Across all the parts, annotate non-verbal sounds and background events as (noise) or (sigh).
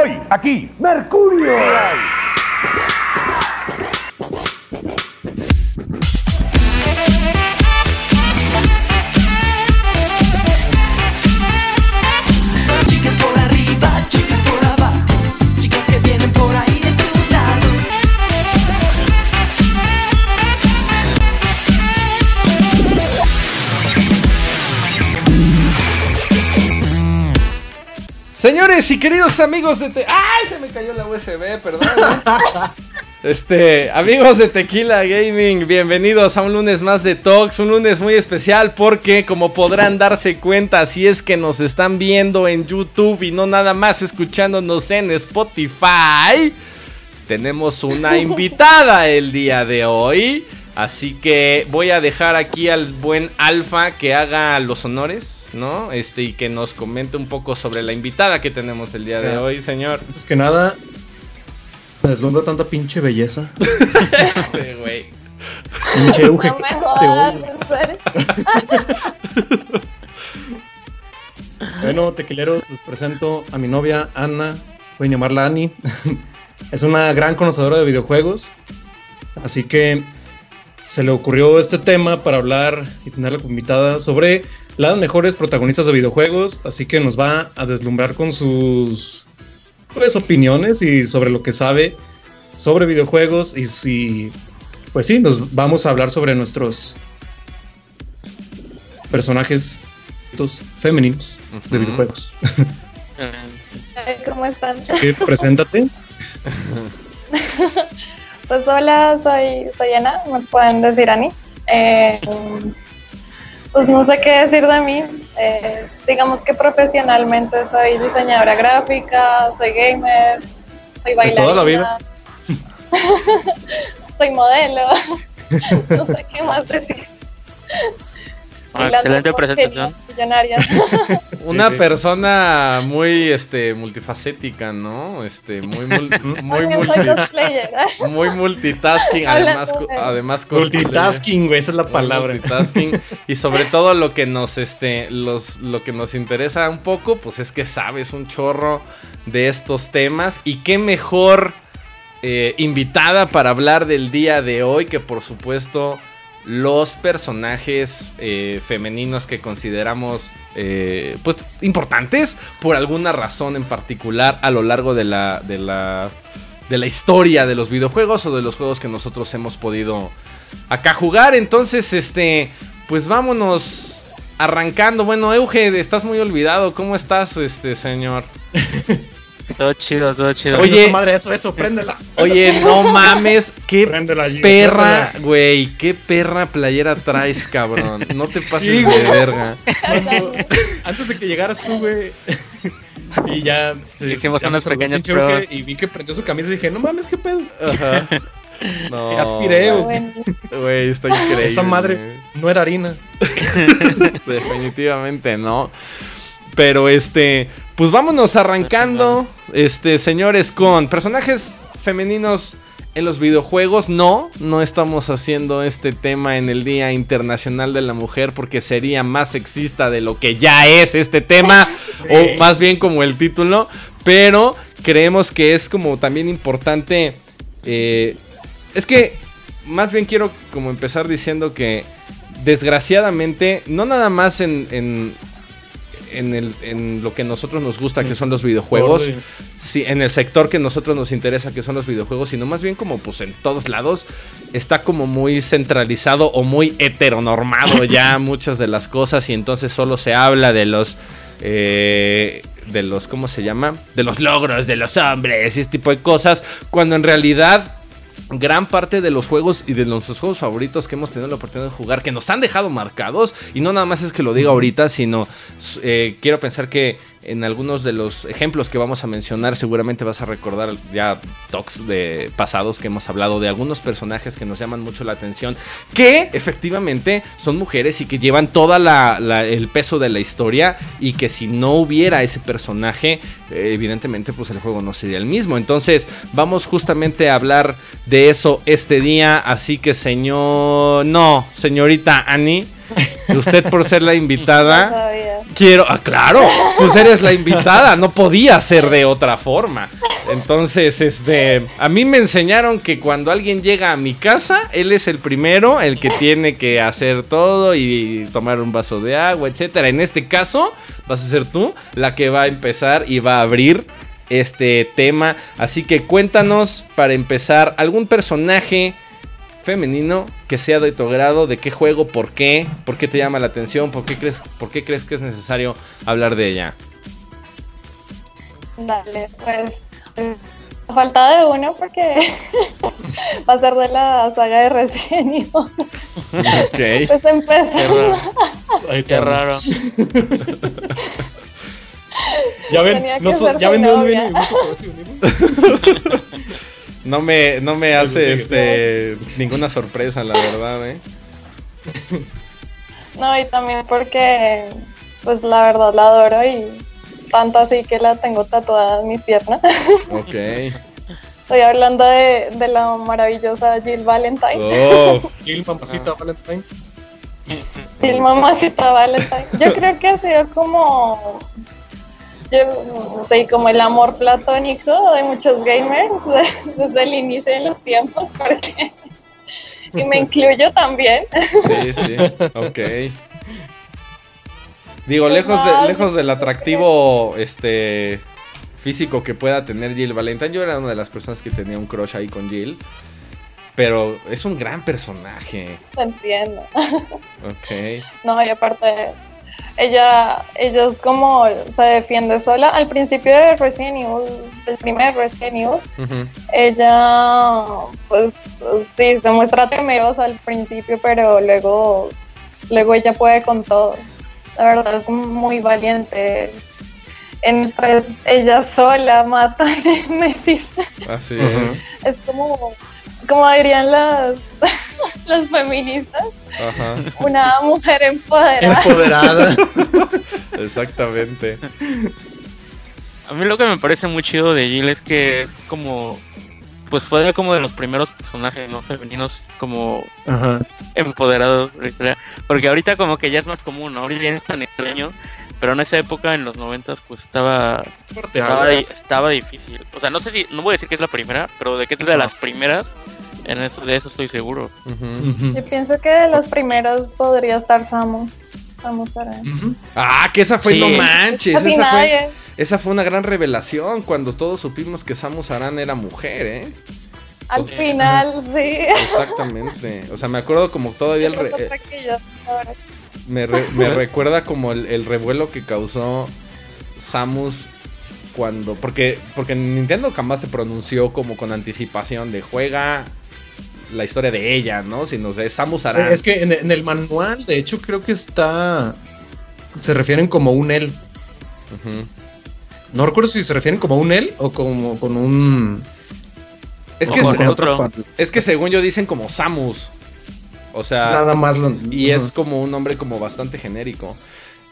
Hoy, aquí, Mercurio. Señores y queridos amigos de... Te ¡Ay! Se me cayó la USB, perdón. ¿eh? (laughs) Este, amigos de Tequila Gaming, bienvenidos a un lunes más de Talks, un lunes muy especial porque como podrán darse cuenta si es que nos están viendo en YouTube y no nada más escuchándonos en Spotify, tenemos una (laughs) invitada el día de hoy, así que voy a dejar aquí al buen Alfa que haga los honores, ¿no? Este y que nos comente un poco sobre la invitada que tenemos el día de Ya. hoy, señor. Antes que nada, me deslumbra tanta pinche belleza. (laughs) Este, güey. Pinche Euge, este. Bueno, tequileros, les presento a mi novia Ana. Voy a llamarla Ani. (laughs) es una gran conocedora de videojuegos. Así que se le ocurrió este tema para hablar y tenerla como invitada sobre las mejores protagonistas de videojuegos. Así que nos va a deslumbrar con sus pues, opiniones y sobre lo que sabe sobre videojuegos. Y si, pues sí, nos vamos a hablar sobre nuestros personajes femeninos de videojuegos. ¿Cómo están? (laughs) Preséntate. (laughs) Pues hola, soy, soy Ana, me pueden decir Ani. Eh, pues no sé qué decir de mí. Eh, digamos que profesionalmente soy diseñadora gráfica, soy gamer, soy bailarina. toda la vida? (laughs) soy modelo. (laughs) no sé qué más decir. Ah, excelente presentación. (laughs) Una sí. muy este multifacética, ¿no? Este muy mul- (laughs) muy multi- cosplayer. ¿eh? muy multitasking, además co- de- además cosplayer. Multitasking, güey, esa es la palabra. multitasking. (laughs) y sobre todo lo que nos este los lo que nos interesa un poco pues es que sabes un chorro de estos temas y qué mejor eh, invitada para hablar del día de hoy que por supuesto los personajes eh, femeninos que consideramos eh, pues importantes por alguna razón en particular a lo largo de la de la de la historia de los videojuegos o de los juegos que nosotros hemos podido acá jugar. Entonces, este, pues vámonos arrancando. Bueno, Euge, estás muy olvidado. ¿Cómo estás, este señor? (laughs) Todo chido, todo chido. Oye. Madre, eso, eso, préndela. Oye, no (laughs) mames, qué Préndela perra, güey, qué perra playera traes, cabrón. No te pases Sí, de verga. Cuando- antes de que llegaras tú, güey. y ya. ya unas pequeñas pruebas. Y vi que prendió su camisa y dije, no mames, qué pedo. Ajá. (laughs) No, Te aspiré, güey. bueno. güey, está increíble. Esa madre no era harina. (laughs) Definitivamente no. Pero este, pues vámonos arrancando, este, señores, con personajes femeninos en los videojuegos. No, no estamos haciendo este tema en el Día Internacional de la Mujer porque sería más sexista de lo que ya es este tema, (laughs) o más bien como el título. Pero creemos que es como también importante. eh, es que más bien quiero como empezar diciendo que desgraciadamente, no nada más en, en, en el- en lo que a nosotros nos gusta, que son los videojuegos, sí, en el sector que a nosotros nos interesa, que son los videojuegos, sino más bien como pues en todos lados, está como muy centralizado o muy heteronormado (laughs) ya muchas de las cosas y entonces solo se habla de los... eh, de los, ¿cómo se llama? De los logros de los hombres y ese tipo de cosas, cuando en realidad gran parte de los juegos y de nuestros juegos favoritos que hemos tenido la oportunidad de jugar, que nos han dejado marcados, y no nada más es que lo diga ahorita, sino eh, quiero pensar que en algunos de los ejemplos que vamos a mencionar seguramente vas a recordar ya talks de pasados que hemos hablado de algunos personajes que nos llaman mucho la atención, que efectivamente son mujeres y que llevan toda la, el peso de la historia y que si no hubiera ese personaje, evidentemente pues el juego no sería el mismo. Entonces vamos justamente a hablar de eso este día, así que señor, no, señorita Annie, usted por ser la invitada. Quiero, ah, claro, pues eres la invitada, no podía ser de otra forma. Entonces, este, a mí me enseñaron que cuando alguien llega a mi casa, él es el primero, el que tiene que hacer todo y tomar un vaso de agua, etcétera. En este caso, vas a ser tú la que va a empezar y va a abrir este tema. Así que cuéntanos para empezar algún personaje femenino que sea de tu agrado, de qué juego, por qué, por qué te llama la atención, por qué crees, por qué crees que es necesario hablar de ella. Dale, pues. eh, Falta de uno porque (laughs) va a ser de la saga de Resident Evil. (laughs) Ok. (laughs) Pues Qué empezando. raro. Qué. Ya ven, no ya ven de dónde viene mi gusto por Resident Evil. No me, no me Pues, hace este ninguna sorpresa, la verdad, eh. (laughs) No, y también porque, pues la verdad la adoro y tanto así que la tengo tatuada en mi pierna. (laughs) Ok. Estoy hablando de, de la maravillosa Jill Valentine. Oh, (laughs) Gil, mamacita, Valentine. Jill Mamacita Valentine. Yo creo que ha sido como, yo sé, como el amor platónico de muchos gamers de- (laughs) desde el inicio de los tiempos, porque, y me incluyo también. sí, sí. Ok. Digo, lejos, de, lejos del atractivo este físico que pueda tener Jill Valentine, yo era una de las personas que tenía un crush ahí con Jill. Pero es un gran personaje. Entiendo. Ok. No, y aparte, ella, ella es como se defiende sola. Al principio de Resident Evil, el primer Resident Evil, ella, pues sí, se muestra temerosa al principio, pero luego, luego ella puede con todo. La verdad es muy valiente. En pues, ella sola mata a Nemesis. Así (laughs) es. Es como, como dirían las, las feministas, Ajá. una mujer empoderada. Empoderada. (laughs) Exactamente. A mí lo que me parece muy chido de Jill es que es como. Pues fue como de los primeros personajes no femeninos como Ajá. empoderados. Porque ahorita como que ya es más común, ¿no? Ahorita ya no es tan extraño. Pero en esa época, en los noventas, pues estaba estaba, estaba difícil. O sea, no sé si, no voy a decir que es la primera, pero de que es de las primeras, en eso, de eso estoy seguro. Yo pienso que de los primeros podría estar Samus. Samus Aran. Ah, que esa fue, Sí. no manches. Esa fue, nadie. esa fue una gran revelación cuando todos supimos que Samus Aran era mujer, ¿eh? Al final, sí. Exactamente. O sea, me acuerdo como todavía el... re- ahora. Me, re- me recuerda como el, el revuelo que causó Samus cuando. Porque, porque Nintendo jamás se pronunció como con anticipación de juega la historia de ella, ¿no? Sino de Samus Aran. Es que en, en el manual, de hecho, creo que está. Se refieren como un él. No recuerdo si se refieren como un él o como con un. Es que, se- otro. es que según yo dicen como Samus. O sea. Nada más. lo- Y es como un nombre como bastante genérico.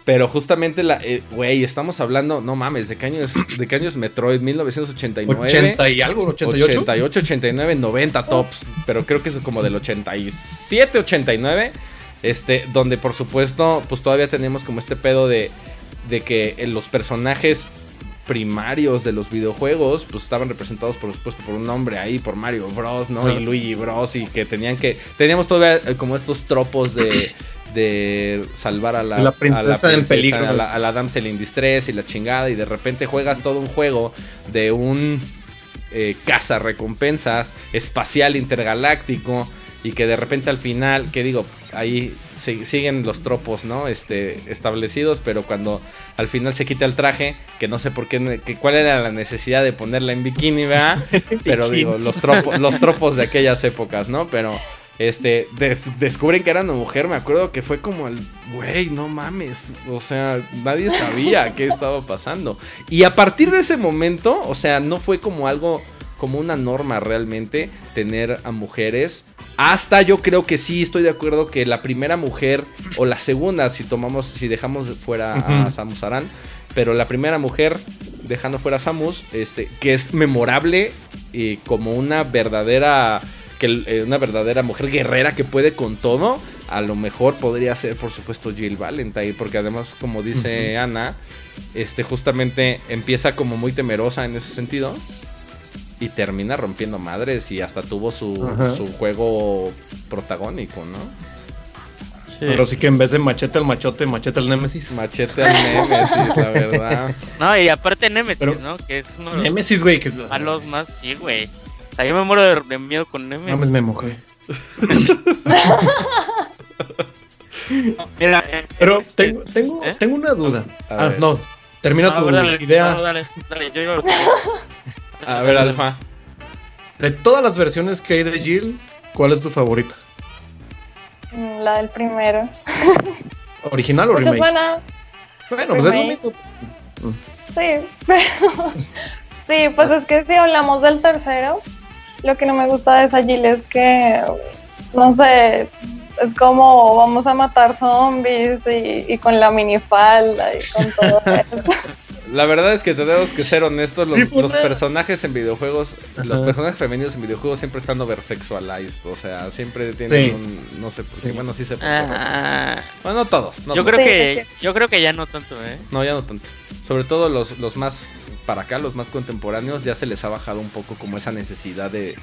Pero justamente la. eh, Güey, estamos hablando. No mames, ¿de qué año es, de qué año es Metroid? 1989. 80 y algo, 88. 88, 89, 90 tops, pero creo que es como del 87, 89, este, donde por supuesto, pues todavía tenemos como este pedo de, de que eh, los personajes primarios de los videojuegos, pues estaban representados por supuesto por un nombre ahí, por Mario Bros, ¿no? Y. Luigi Bros, y que tenían que, teníamos todavía eh, como estos tropos de... De salvar a la, La princesa en peligro. a la, a la damsel in distress y la chingada, y de repente juegas todo un juego de un eh, caza recompensas espacial intergaláctico y que de repente al final, que digo, ahí si- siguen los tropos, ¿no? Este, establecidos, pero cuando al final se quita el traje, que no sé por qué, que, cuál era la necesidad de ponerla en bikini, ¿verdad? (laughs) Pero digo, los tropos, los tropos de aquellas épocas, ¿no? Pero este des- descubren que era una mujer, me acuerdo que fue como el, güey, no mames, o sea, nadie sabía qué estaba pasando. Y a partir de ese momento, o sea, no fue como algo como una norma realmente tener a mujeres. Hasta yo creo que sí estoy de acuerdo que la primera mujer o la segunda, si tomamos, si dejamos fuera a. Samus Aran, pero la primera mujer dejando fuera a Samus, este, que es memorable y como una verdadera que eh, una verdadera mujer guerrera que puede con todo, a lo mejor podría ser, por supuesto, Jill Valentine, porque además, como dice Ana, este justamente empieza como muy temerosa en ese sentido y termina rompiendo madres y hasta tuvo su, su juego protagónico, ¿no? Sí. Ahora sí que en vez de machete al machote, machete al némesis. Machete al Nemesis, la (laughs) verdad. No, y aparte Nemesis, Pero- ¿no? Que es uno de los Némesis, güey, que... malos más. Sí, güey. Sea, yo me muero de, de miedo con Nemesis. No, pues me mojé. (laughs) Mira, eh, Pero eh, tengo, tengo, ¿Eh? tengo una duda. A Ah, ver. no. Termina no, tu dale, idea. no, dale, dale, yo digo- A ver, Alfa. De todas las versiones que hay de Jill, ¿cuál es tu favorita? Mm, La del primero. (laughs) ¿Original o Muchas remake? buenas. Bueno, pues es lo mismo. Sí, (laughs) pero. Sí, pues es que si hablamos del tercero, lo que no me gusta de esa Jill es que, no sé, es como vamos a matar zombies y, y con la minifalda y con todo (laughs) eso. La verdad es que tenemos que ser honestos, los, personajes en videojuegos, los personajes femeninos en videojuegos siempre están oversexualized, o sea, siempre tienen Sí. un, no sé por qué, bueno, sí sé por qué. Ah, Bueno, no todos, no yo todos. creo que yo creo que ya no tanto, ¿eh? No, ya no tanto. Sobre todo los, los más para acá, los más contemporáneos, ya se les ha bajado un poco como esa necesidad de,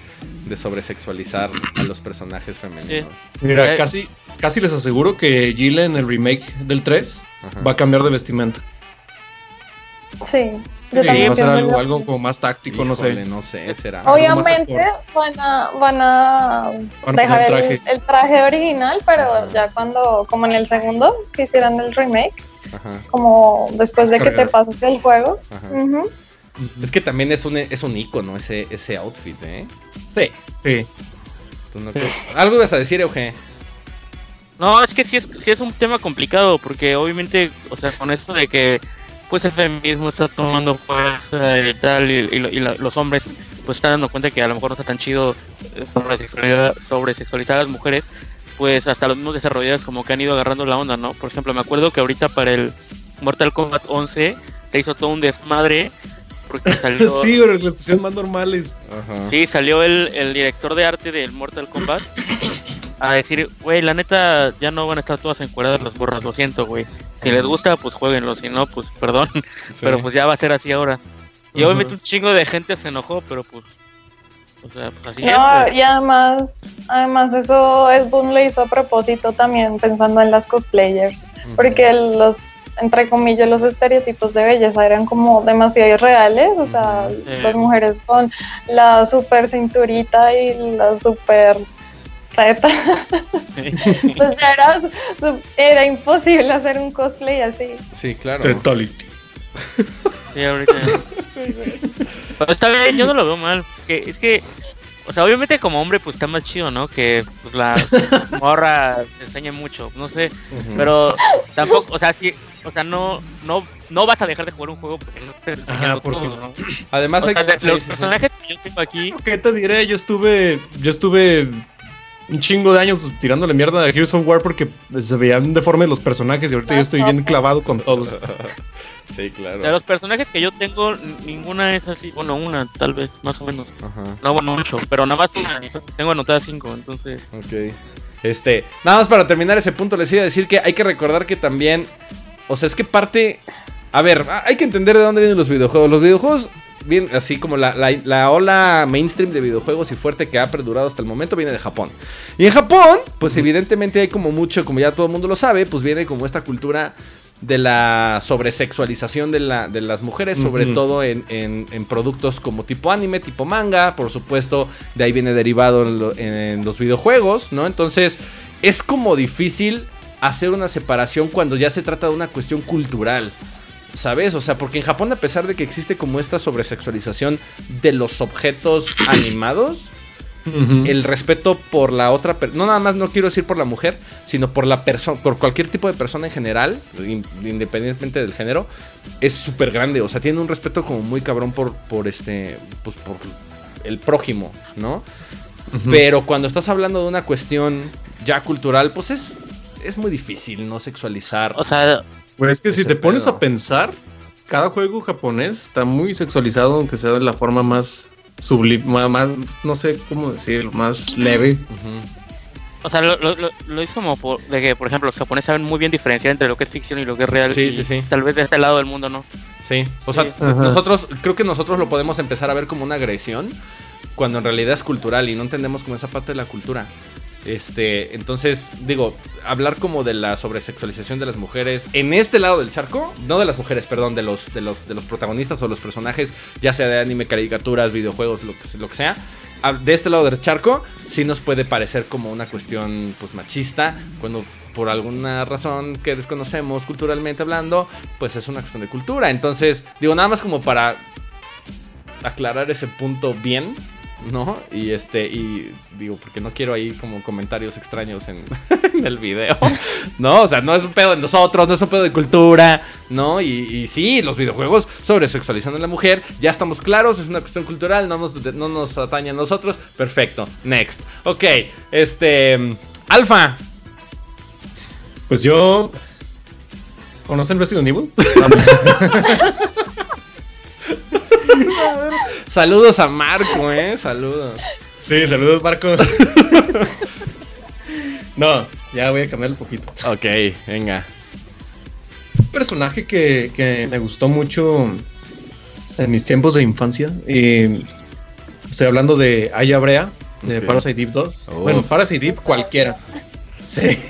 de sobresexualizar a los personajes femeninos. Mira, Eh. casi, casi les aseguro que Jill en el remake del 3 Ajá. va a cambiar de vestimenta. Sí, yo Sí, también va a ser algo, como más táctico, no sé. no sé, será. Obviamente van a, van a Van a dejar el, traje. el traje original, pero Ajá. ya cuando, como en el segundo, que hicieran el remake, Ajá, como después de que te pases el juego. ajá. Es que también es un, es un icono ese, ese outfit, ¿eh? Sí, sí. No Algo ibas a decir, Euge. No, es que sí es, sí es un tema complicado, porque obviamente, o sea, con esto de que pues el feminismo está tomando fuerza y tal, y, y lo- y la- los hombres pues están dando cuenta que a lo mejor no está tan chido eh, sobresexualizar, sobresexualizar a las mujeres, pues hasta los mismos desarrolladores como que han ido agarrando la onda, ¿no? Por ejemplo, me acuerdo que ahorita para el Mortal Kombat 11 se hizo todo un desmadre, porque (laughs) salió... Sí, pero les pusieron más normales. Ajá. Sí, salió el, el director de arte del Mortal Kombat a decir, güey, la neta, ya no van a estar todas encuadradas las borras, lo siento, güey. Si les gusta, pues jueguenlo, si no, pues perdón, (laughs) Sí. pero pues ya va a ser así ahora. Y obviamente un chingo de gente se enojó, pero pues, o sea, pues así No, es. pues. y además, además eso es Boom lo hizo a propósito también pensando en las cosplayers, porque los entre comillas los estereotipos de belleza eran como demasiado irreales, o sea, las mujeres con la super cinturita y la super (laughs) pues ya era, era imposible hacer un cosplay así. Sí, claro. Tetality. Sí, ahorita. Pero está bien, yo no lo veo mal. Que es que, o sea, obviamente como hombre, pues está más chido, ¿no? Que pues, la morra te enseñe mucho, no sé. Ujú. Pero tampoco, o sea, sí, o sea, no, no, no vas a dejar de jugar un juego porque no te Ajá, porque- todo, ¿no? Además, O hay sea, sí, los sí, sí. personajes que yo tengo aquí, ¿Qué te diré? Yo estuve. Yo estuve un chingo de años tirándole mierda a Heroes of War porque se veían deformes los personajes y ahorita yo estoy bien clavado con todos. (laughs) Sí, claro. de los personajes que yo tengo, ninguna es así, bueno, una tal vez, más o menos. Ajá. No, bueno, mucho, pero nada más una. Tengo anotadas cinco, entonces. Ok. Este, nada más para terminar ese punto, les iba a decir que hay que recordar que también. O sea, es que parte. A ver, hay que entender de dónde vienen los videojuegos. Los videojuegos, bien, así como la, la- la ola mainstream de videojuegos y fuerte que ha perdurado hasta el momento, viene de Japón. Y en Japón, pues evidentemente hay como mucho, como ya todo el mundo lo sabe, pues viene como esta cultura de la sobresexualización de, la, de las mujeres, sobre todo en, en- en productos como tipo anime, tipo manga, por supuesto, de ahí viene derivado en, lo- en los videojuegos, ¿no? Entonces, es como difícil hacer una separación cuando ya se trata de una cuestión cultural. ¿Sabes? O sea, porque en Japón, a pesar de que existe como esta sobresexualización de los objetos (clears throat) animados, el respeto por la otra persona, no nada más no quiero decir por la mujer, sino por la persona, por cualquier tipo de persona en general, in- independientemente del género, es súper grande. O sea, tiene un respeto como muy cabrón por, por este, pues por el prójimo, ¿no? Pero cuando estás hablando de una cuestión ya cultural, pues es, es muy difícil no sexualizar. O sea, Pues es que si te pones pedo. a pensar, cada juego japonés está muy sexualizado, aunque sea de la forma más sublime, más, no sé cómo decirlo, más leve. O sea, lo, lo, lo, lo hizo como por, de que, por ejemplo, los japoneses saben muy bien diferenciar entre lo que es ficción y lo que es real. Sí, y sí, sí. Tal vez de este lado del mundo no. Sí, o sea, Sí. Nosotros, creo que nosotros lo podemos empezar a ver como una agresión cuando en realidad es cultural y no entendemos como esa parte de la cultura. Este, entonces, digo, hablar como de la sobresexualización de las mujeres en este lado del charco, no de las mujeres, perdón, de los, de los, de los protagonistas o los personajes, ya sea de anime, caricaturas, videojuegos, lo que, lo que sea. De este lado del charco, sí nos puede parecer como una cuestión pues machista, cuando por alguna razón que desconocemos culturalmente hablando, pues es una cuestión de cultura. Entonces, digo, nada más como para aclarar ese punto bien, ¿no? Y este, y digo, porque no quiero ahí como comentarios extraños en, (laughs) en el video, ¿no? O sea, no es un pedo de nosotros, no es un pedo de cultura, ¿no? Y, y sí, los videojuegos sobre sexualizando a la mujer, ya estamos claros, es una cuestión cultural, no nos, no nos atañe a nosotros, perfecto, next. Ok, este, Alfa, Pues yo. ¿Conocen Resident Evil? (laughs) (laughs) saludos a Marco, ¿eh? Saludos. sí, saludos, Marco. (laughs) no, ya voy a cambiar un poquito. Ok, venga. Un personaje que, que me gustó mucho en mis tiempos de infancia. Y estoy hablando de Aya Brea, de. Parasite Eve 2. Oh. Bueno, Parasite Eve cualquiera. Sí. (laughs)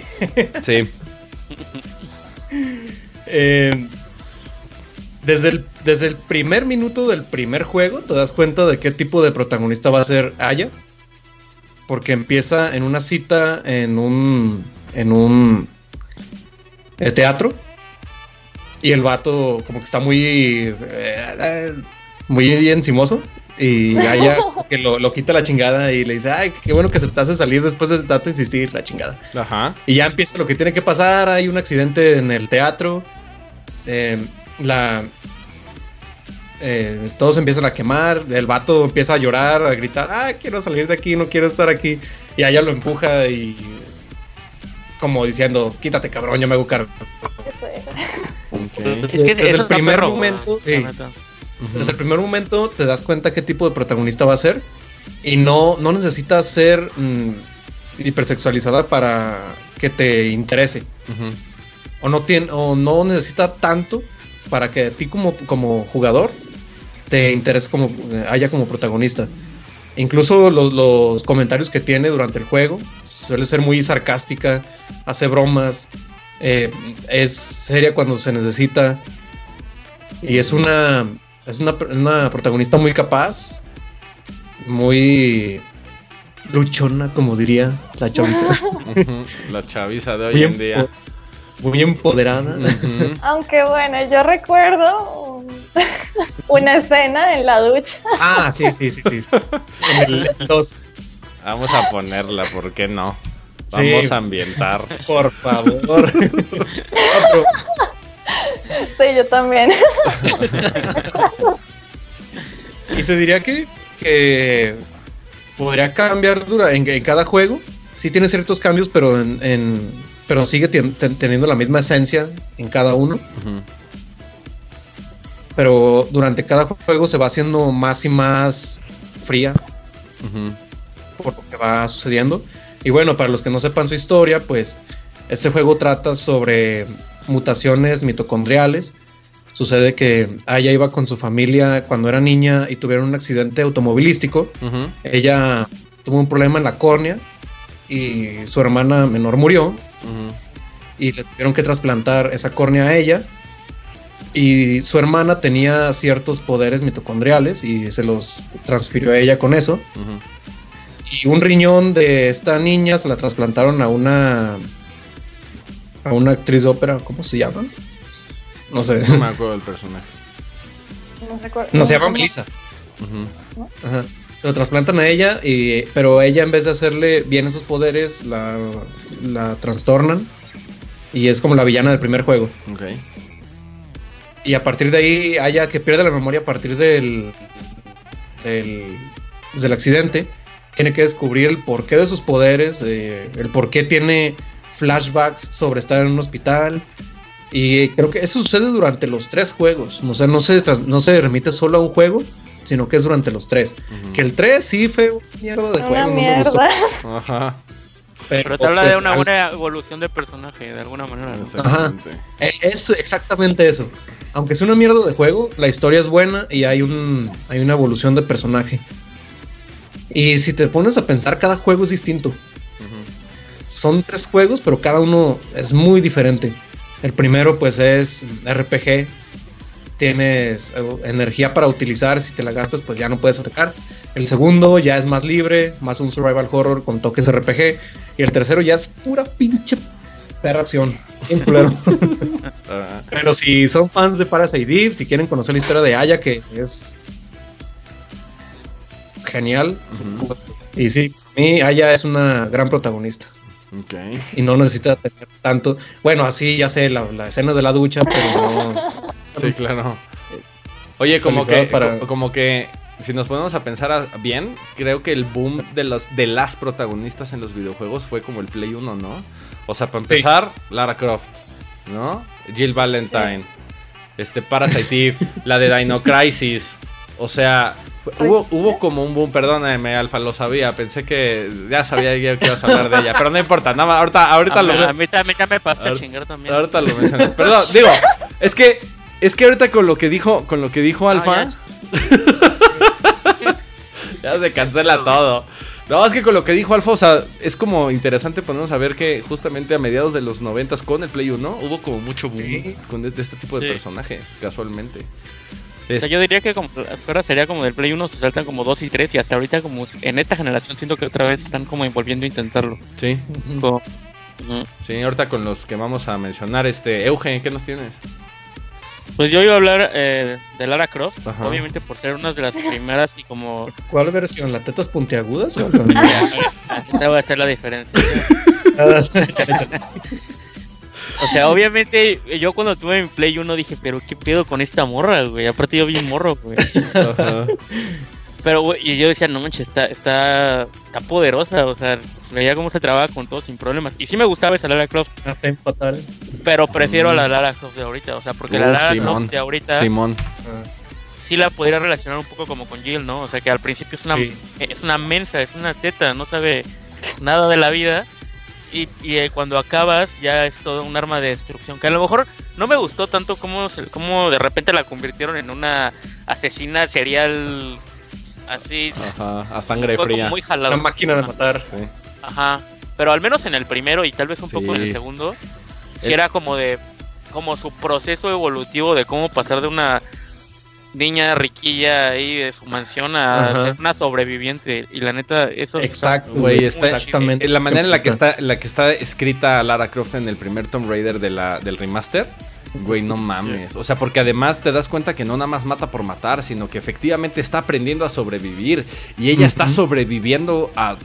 Sí. (laughs) Eh, desde, el, desde el primer minuto del primer juego te das cuenta de qué tipo de protagonista va a ser Aya. Porque empieza en una cita en un, en un eh, teatro. Y el vato como que está muy... eh, muy encimoso. Y Aya como (laughs) que lo, lo quita la chingada y le dice, ay, qué bueno que aceptaste salir después de tanto insistir, la chingada. Ajá. Y ya empieza lo que tiene que pasar. Hay un accidente en el teatro. eh, la. eh, todos empiezan a quemar. El vato empieza a llorar, a gritar: Ah, quiero salir de aquí, no quiero estar aquí. Y ella lo empuja y. Como diciendo: Quítate, cabrón, yo me hago cargo. Eso es. Que Desde el primer perro, momento, sí. Desde el primer momento te das cuenta qué tipo de protagonista va a ser. Y no, no necesitas ser mm, hipersexualizada para que te interese. O no tiene o no necesita tanto para que a ti como, como jugador te interese como haya como protagonista. Incluso los, los comentarios que tiene durante el juego suele ser muy sarcástica, hace bromas, eh, es seria cuando se necesita y es una es una, una protagonista muy capaz, muy luchona como diría la chaviza. (laughs) La chaviza de hoy en día. Muy empoderada. Aunque bueno, yo recuerdo (laughs) una escena en la ducha. Ah, sí, sí, sí, sí. el 2, Vamos a ponerla, ¿por qué no? Sí. Vamos a ambientar. por favor. Sí, yo también. Y se diría que, que podría cambiar dura, en, en cada juego. Sí tiene ciertos cambios, pero en, en- pero sigue ten- ten- teniendo la misma esencia en cada uno. Pero durante cada juego se va haciendo más y más fría por lo que va sucediendo. Y bueno, para los que no sepan su historia, pues este juego trata sobre mutaciones mitocondriales. Sucede que Aya iba con su familia cuando era niña y tuvieron un accidente automovilístico. Ella tuvo un problema en la córnea y su hermana menor murió y le tuvieron que trasplantar esa córnea a ella. Y su hermana tenía ciertos poderes mitocondriales y se los transfirió a ella con eso. Y un riñón de esta niña se la trasplantaron a una a una actriz de ópera, ¿cómo se llama? No sé. No me acuerdo del personaje. No sé cuál- No se llama Melissa. Ajá. Lo trasplantan a ella, y, pero ella en vez de hacerle bien esos poderes, la, la trastornan. Y es como la villana del primer juego. Ok. Y a partir de ahí, haya que pierde la memoria a partir del, del, del accidente. Tiene que descubrir el porqué de sus poderes, eh, el por qué tiene flashbacks sobre estar en un hospital. Y creo que eso sucede durante los tres juegos. O sea, no se, no se remite solo a un juego, sino que es durante los tres. Que el 3 sí fue una mierda de Una juego, no me gustó. mierda. Ajá. Pero te habla de pues, una al- buena evolución de personaje, de alguna manera. ¿no? Exactamente. Eh, Eso, exactamente eso. Aunque sea una mierda de juego, la historia es buena y hay un hay una evolución de personaje. Y si te pones a pensar, cada juego es distinto. Son tres juegos, pero cada uno es muy diferente. El primero, pues, es RPG. Tienes eh, energía para utilizar. Si te la gastas, pues ya no puedes atacar. El segundo ya es más libre, más un survival horror con toques RPG. Y el tercero ya es pura pinche perra acción. (laughs) Ah, Pero si son fans de Parasite Eve, si quieren conocer la historia de Aya, que es genial. Y sí, para mí Aya es una gran protagonista Ok. y no necesita tener tanto. Bueno, así ya sé, la, la escena de la ducha, pero no. (laughs) Sí, claro. Oye, como que, para- como que si nos ponemos a pensar a- bien, creo que el boom (laughs) de los de las protagonistas en los videojuegos fue como el Play 1, ¿no? O sea, para Sí. empezar, Lara Croft, ¿no? Jill Valentine, este Parasite Eve, la de Dino (laughs) Crisis. O sea, hubo, hubo como un boom, perdóname, Alfa, lo sabía, pensé que ya sabía yo que ibas a hablar de ella, pero no importa, nada más, ahorita, ahorita a, lo mí, a mí también ya me a Ahor- chingar también. Ahorita lo mencionas. Perdón, digo, es que es que ahorita con lo que dijo, con lo que dijo Ah, Alfa, ya (laughs) se cancela todo. No, es que con lo que dijo Alfa, o sea, es como interesante ponernos a ver que justamente a mediados de los noventas con el Play 1 hubo como mucho boom Sí. con de, de este tipo de Sí. personajes, casualmente. O sea, yo diría que como ahora sería como del Play 1 se saltan como 2 y 3 y hasta ahorita como en esta generación siento que otra vez están como volviendo a intentarlo. sí, Como- sí, ahorita con los que vamos a mencionar, este, Eugen, ¿qué nos tienes? Pues yo iba a hablar eh, de Lara Croft, Ajá. obviamente por ser una de las primeras y como ¿Cuál versión? ¿La tetas puntiagudas? o- (laughs) esa va a ser la diferencia. O sea, obviamente yo cuando tuve mi Play 1 dije, pero qué pedo con esta morra, güey. Aparte yo vi morro, güey. Ajá. Pero güey, y yo decía, no manches, está, está, está poderosa, o sea, veía cómo se trabaja con todo sin problemas. Y sí me gustaba esa Lara Croft, fatal. pero prefiero a la Lara Croft de ahorita, o sea, porque la Uh, Lara Simón. Croft de ahorita Simón. sí la podría relacionar un poco como con Jill, ¿no? O sea, que al principio es una, Sí. es una mensa, es una teta, no sabe nada de la vida. Y, y, eh, cuando acabas ya es todo un arma de destrucción. Que a lo mejor no me gustó tanto como, cómo de repente la convirtieron en una asesina serial así. Ajá, a sangre fue como fría. muy jalado. Una máquina de matar. Sí. Ajá. Pero al menos en el primero y tal vez un Sí. poco en el segundo, sí El- era como de como su proceso evolutivo de cómo pasar de una niña riquilla ahí de su mansión a Ajá. ser una sobreviviente y la neta eso Exacto, Güey, está- exactamente. La manera en la que está, en la que está escrita Lara Croft en el primer Tomb Raider de la, del remaster, güey, no mames. O sea, porque además te das cuenta que no nada más mata por matar, sino que efectivamente está aprendiendo a sobrevivir. Y ella está sobreviviendo a,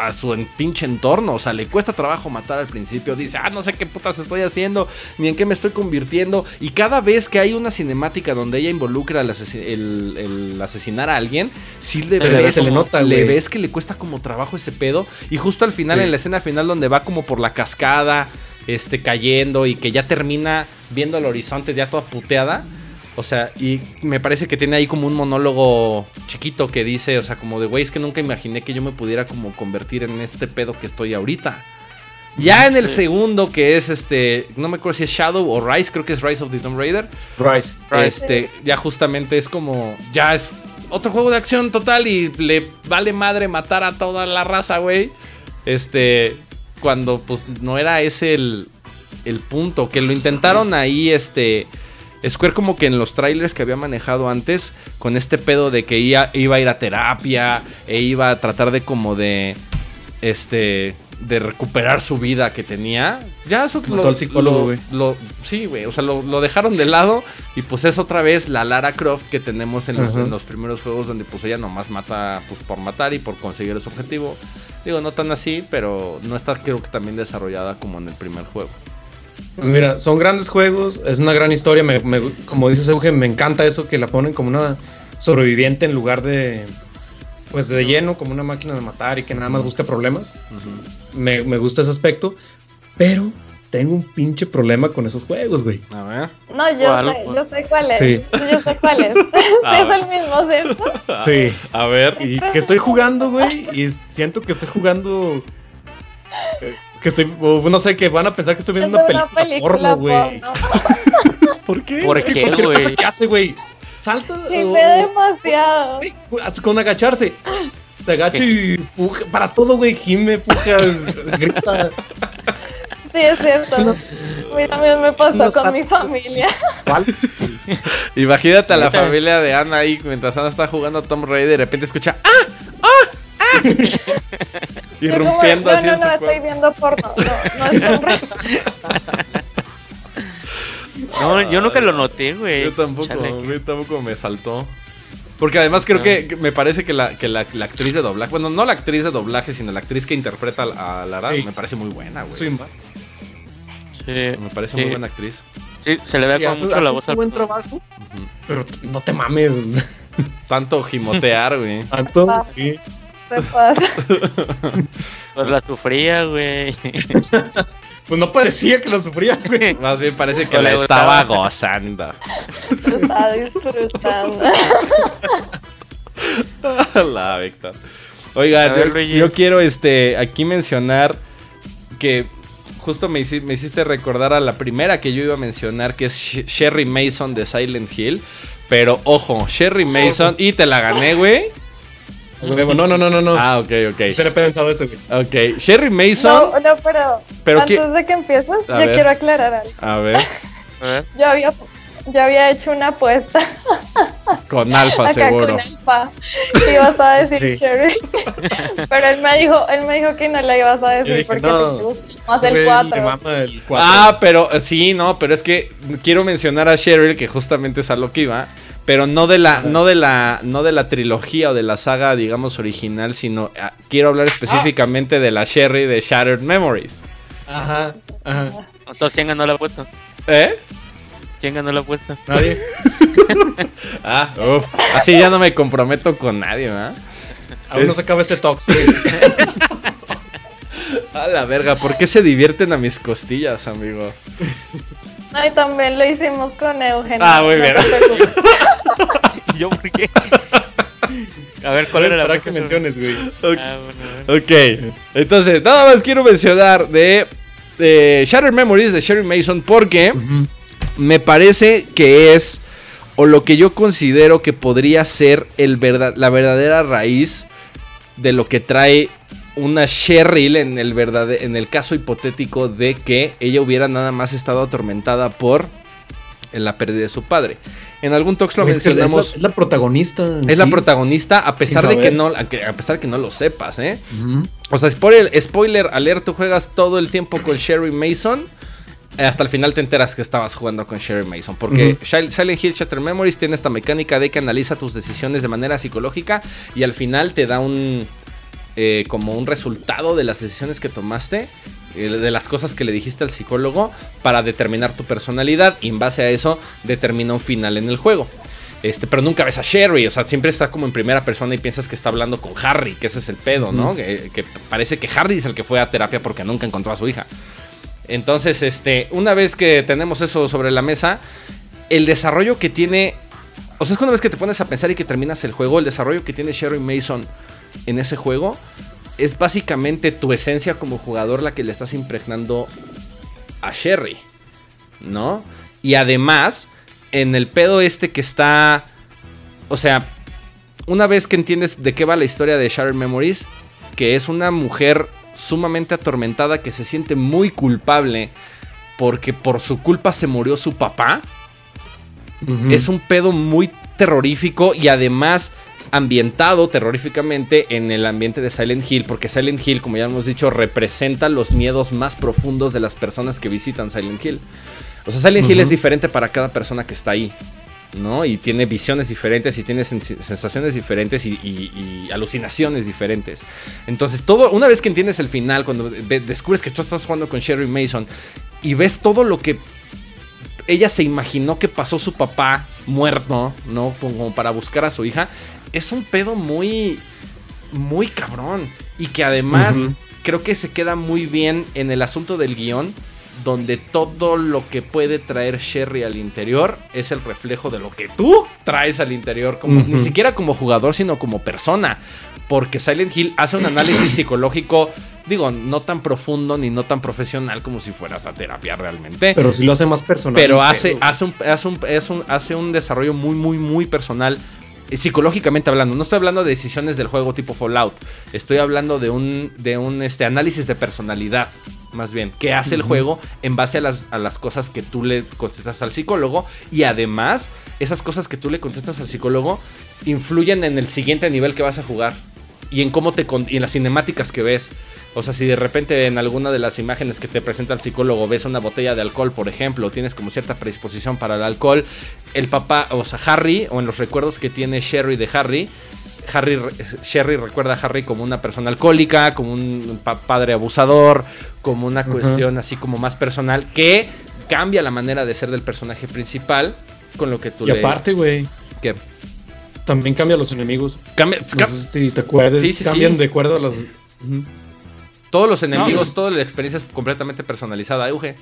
a su pinche entorno. O sea, le cuesta trabajo matar al principio. Dice, ah, no sé qué putas estoy haciendo, ni en qué me estoy convirtiendo. Y cada vez que hay una cinemática donde ella involucra el, asesi- el- el asesinar a alguien, sí le le- ves, se le nota, le güey. ves que le cuesta como trabajo ese pedo. Y justo al final, Sí. en la escena final, donde va como por la cascada, este, cayendo y que ya termina viendo el horizonte ya toda puteada. O sea, y me parece que tiene ahí como un monólogo chiquito que dice, o sea, como de, güey, es que nunca imaginé que yo me pudiera como convertir en este pedo que estoy ahorita. Ya en el segundo, que es este, no me acuerdo si es Shadow o Rise, creo que es Rise of the Tomb Raider. Rice. Este, ya justamente es como, ya es otro juego de acción total y le vale madre matar a toda la raza, güey. Este, cuando pues no era ese el, el punto, que lo intentaron ahí, este... Square como que en los trailers que había manejado antes, con este pedo de que iba, iba a ir a terapia, e iba a tratar de como de, este, de recuperar su vida que tenía. Ya eso al psicólogo, lo- güey. lo- sí, güey, o sea, lo, lo dejaron de lado y pues es otra vez la Lara Croft que tenemos en los, Ajá. en los primeros juegos donde pues ella nomás mata pues por matar y por conseguir su objetivo. Digo, no tan así, pero no está creo que también desarrollada como en el primer juego. Pues mira, son grandes juegos, es una gran historia. Me, me- como dices, Eugen, me encanta eso que la ponen como una sobreviviente en lugar de, pues de lleno, como una máquina de matar y que nada más busca problemas. Me, me gusta ese aspecto, pero tengo un pinche problema con esos juegos, güey. A ver. No, yo ¿Cuál? sé, yo sé cuál es. Sí. Yo sé cuál es. (laughs) Es el mismo, ¿cierto? Sí. A ver. Y que estoy jugando, güey, y siento que estoy jugando Que estoy, no sé, que van a pensar que estoy Es viendo una película, porno, güey. porno. ¿Por qué? ¿Por Es qué, güey? que hace, güey. Salta. Sí, o- ve demasiado. Con agacharse. Se agacha y puja. Para todo, güey. Gime, puja, (laughs) grita. Sí, es cierto. Es una- A mí también me pasó con mi familia. ¿Cuál? (laughs) Imagínate a la familia de Ana ahí mientras Ana está jugando a Tom Raider y de repente escucha ¡Ah! ¡Ah! ¡Ah! Como, Irrumpiendo no, así no, en su no, estoy viendo porno. No, no es un reto. (laughs) No, yo nunca lo noté, güey. Yo tampoco, mí tampoco me saltó. Porque además creo que, que me parece que, la, que la, la actriz de doblaje, bueno, no la actriz de doblaje, sino la actriz que interpreta a Lara, Sí. me parece muy buena, güey. Sí, Me parece sí, muy buena actriz. Sí, se le como hace- mucho hace la voz al buen trabajo, Ujú. pero t- no te mames. Tanto gimotear, güey. (laughs) Tanto, Ah. sí. Se pasa. (laughs) Pues la sufría, güey. (laughs) Pues no parecía que lo sufría, güey. (laughs) Más bien parece que la le estaba gozando. Está disfrutando. (laughs) la Víctor. Oigan, ver, yo, quiero este aquí mencionar que justo me, hici- me hiciste recordar a la primera que yo iba a mencionar, que es Sh- Sherry Mason de Silent Hill. Pero ojo, Sherry Mason, y te la gané, güey. No, no, no, no, no. Ah, ok, Se ok. le he pensado eso, güey. Ok, Sherry Mason. No, no, pero, Pero antes qué- de que empieces, yo ver. quiero aclarar algo. A ver. Yo había, yo había hecho una apuesta con Alfa acá seguro. con Alfa que ibas a decir Sí. Cherry. pero él me dijo, él me dijo que no la ibas a decir dije, porque no. te gusta más el Güey, 4. le mama el 4. Ah, pero sí, no, pero es que quiero mencionar a Cheryl, que justamente es a lo que iba, pero no de la, no de la, no de la trilogía o de la saga, digamos, original, sino ah, quiero hablar específicamente de la Sherry de Shattered Memories. Ajá, ajá. Entonces, ¿quién ganó la apuesta? ¿Eh? ¿Quién ganó la apuesta? Nadie. (laughs) Ah, uf. Así ya no me comprometo con nadie, ¿verdad? Aún no se acaba este talk. sí. (laughs) A la verga, ¿por qué se divierten a mis costillas, amigos? (laughs) Ay, también lo hicimos con Eugenio. Ah, muy no bien. (laughs) ¿Y yo por qué? A ver, ¿cuál ¿Cuál era la que menciones, güey? Ah, bueno. Ok, entonces, nada más quiero mencionar de, de Shattered Memories de Sherry Mason porque me parece que es, o lo que yo considero que podría ser el verdad, la verdadera raíz de lo que trae una Cheryl en el, verdade- en el caso hipotético de que ella hubiera nada más estado atormentada por la pérdida de su padre. En algún talk lo es la, mencionamos. es la protagonista. Es la protagonista, a pesar de que no, a que- a pesar que no lo sepas, ¿eh? O sea, spoiler, spoiler alert, tú juegas todo el tiempo con Sherry Mason. eh, Hasta el final te enteras que estabas jugando con Sherry Mason. Porque Silent Hill Shattered Memories tiene esta mecánica de que analiza tus decisiones de manera psicológica y al final te da un. Eh, como un resultado de las decisiones que tomaste, eh, de las cosas que le dijiste al psicólogo para determinar tu personalidad y en base a eso determina un final en el juego. Este, pero nunca ves a Sherry, o sea, siempre está como en primera persona y piensas que está hablando con Harry, que ese es el pedo, ¿no? que, que parece que Harry es el que fue a terapia porque nunca encontró a su hija. Entonces, este, una vez que tenemos eso sobre la mesa, el desarrollo que tiene, o sea, es que una vez que te pones a pensar y que terminas el juego, el desarrollo que tiene Sherry Mason en ese juego es básicamente tu esencia como jugador la que le estás impregnando a Sherry, ¿no? Y además, en el pedo este que está, o sea, una vez que entiendes de qué va la historia de Shattered Memories, que es una mujer sumamente atormentada que se siente muy culpable porque por su culpa se murió su papá, es un pedo muy terrorífico y además ambientado terroríficamente en el ambiente de Silent Hill, porque Silent Hill, como ya hemos dicho, representa los miedos más profundos de las personas que visitan Silent Hill. O sea, Silent Hill es diferente para cada persona que está ahí. ¿no? Y tiene visiones diferentes y tiene sens- sensaciones diferentes y, y- y alucinaciones diferentes. Entonces, todo, una vez que entiendes el final, cuando descubres que tú estás jugando con Sherry Mason y ves todo lo que ella se imaginó que pasó su papá muerto, ¿no? Como para buscar a su hija, es un pedo muy, muy cabrón. Y que además creo que se queda muy bien en el asunto del guion, donde todo lo que puede traer Sherry al interior es el reflejo de lo que tú traes al interior, como, ni siquiera como jugador, sino como persona. Porque Silent Hill hace un análisis psicológico Digo, no tan profundo ni no tan profesional como si fueras a terapia realmente. Pero sí lo hace más personal. Pero hace, hace, un, hace, un, es un- hace un desarrollo muy, muy, muy personal. Psicológicamente hablando, no estoy hablando de decisiones del juego tipo Fallout. Estoy hablando de un, de un este, análisis de personalidad, más bien, que hace el juego en base a las, a las cosas que tú le contestas al psicólogo. Y además, esas cosas que tú le contestas al psicólogo influyen en el siguiente nivel que vas a jugar. Y en cómo te y en las cinemáticas que ves. O sea, si de repente en alguna de las imágenes que te presenta el psicólogo ves una botella de alcohol, por ejemplo, tienes como cierta predisposición para el alcohol, el papá, o sea, Harry, o en los recuerdos que tiene Sherry de Harry, Harry, Sherry recuerda a Harry como una persona alcohólica, como un pa- padre abusador, como una cuestión así como más personal, que cambia la manera de ser del personaje principal con lo que tú Y le... aparte, güey, también cambia los enemigos. cambia, No sé si te acuerdas. Sí, sí, cambian sí. de acuerdo a los. Todos los enemigos, toda la experiencia es completamente personalizada, Euge.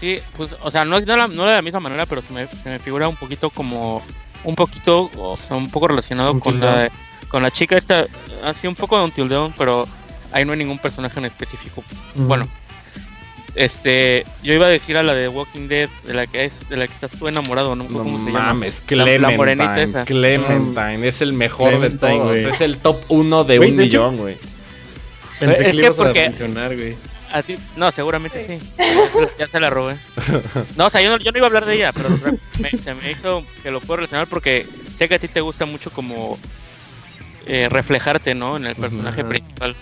Sí, pues, o sea, no, no, la- no de la misma manera, pero se me, se me figura un poquito como. Un poquito, o sea, un poco relacionado con la, con la chica esta. Así un poco de Until Dawn, pero ahí no hay ningún personaje en específico. Bueno, este. Yo iba a decir a la de Walking Dead, de la que, es, de la que estás tú enamorado, ¿no? No ¿Cómo se mames, llama? La- la morenita Clementine. esa. Clementine es el mejor de Clementine, todos. güey. Es el top uno de Güey, un de millón, güey. Pensé Es que que ibas a porque- mencionar, güey. A ti- no, seguramente sí. Ya, se la robé. (laughs) No, o sea, yo no, yo no iba a hablar de ella, pero me, se me hizo que lo puedo relacionar porque sé que a ti te gusta mucho como eh, reflejarte, ¿no? En el personaje Ajá. principal.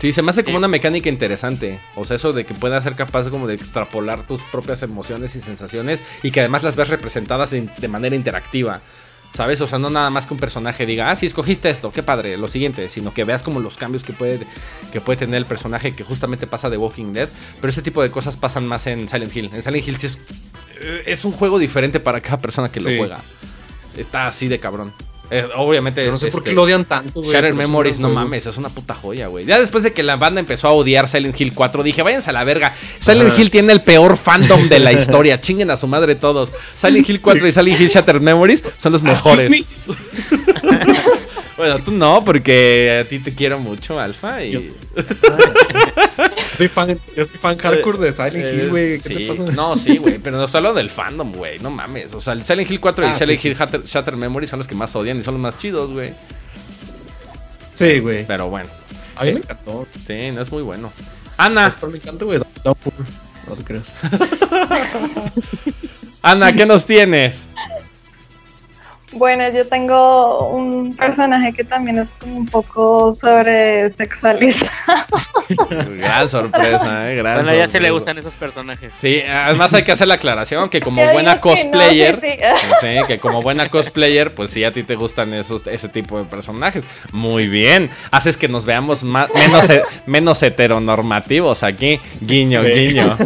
Sí, se me hace como Sí. una mecánica interesante. O sea, eso de que puedas ser capaz como de extrapolar tus propias emociones y sensaciones y que además las ves representadas de, de manera interactiva. ¿Sabes? O sea, no nada más que un personaje diga, ah, sí, escogiste esto, qué padre, lo siguiente, sino que veas como los cambios que puede, que puede tener el personaje que justamente pasa de Walking Dead. Pero ese tipo de cosas pasan más en Silent Hill. En Silent Hill sí es, eh, es un juego diferente para cada persona que lo Sí. juega. Está así de cabrón. Eh, obviamente. Yo no sé por este, qué lo odian tanto, güey. Shattered Memories, no mames, es una puta joya, güey. Ya después de que la banda empezó a odiar Silent Hill 4, dije, váyanse a la verga. Silent. Hill tiene el peor fandom de la historia. (laughs) Chinguen a su madre todos. Silent Hill 4 y Silent Hill Shattered Memories son los mejores. (laughs) bueno, tú no, porque a ti te quiero mucho, Alfa. Y... Yo- (laughs) Soy fan, yo soy fan hardcore de Silent Hill, Eres- güey. ¿Qué sí. te pasa? No, sí, güey, pero no estoy hablando del fandom, güey. No mames. O sea, el Silent Hill 4 y Ah, Silent sí, Hill Shattered, Shattered Memories son los que más odian y son los más chidos, güey. Sí, güey. Pero bueno, A mí me encantó. sí, no es muy bueno. Ana, Pero me encanta, güey. Downpour. No te creas. (laughs) Ana, ¿qué nos tienes? Bueno, yo tengo un personaje que también es como un poco sobre sexualizado. (laughs) Gran sorpresa, eh, gran Bueno, ya se sorpresa. le gustan esos personajes. Sí, además hay que hacer la aclaración que como (laughs) Yo buena digo que no, cosplayer, sí, sí. (laughs) sí, que como buena cosplayer, pues sí a ti te gustan esos ese tipo de personajes. Muy bien. Haces que nos veamos más menos menos heteronormativos aquí. Guiño, Sí. guiño.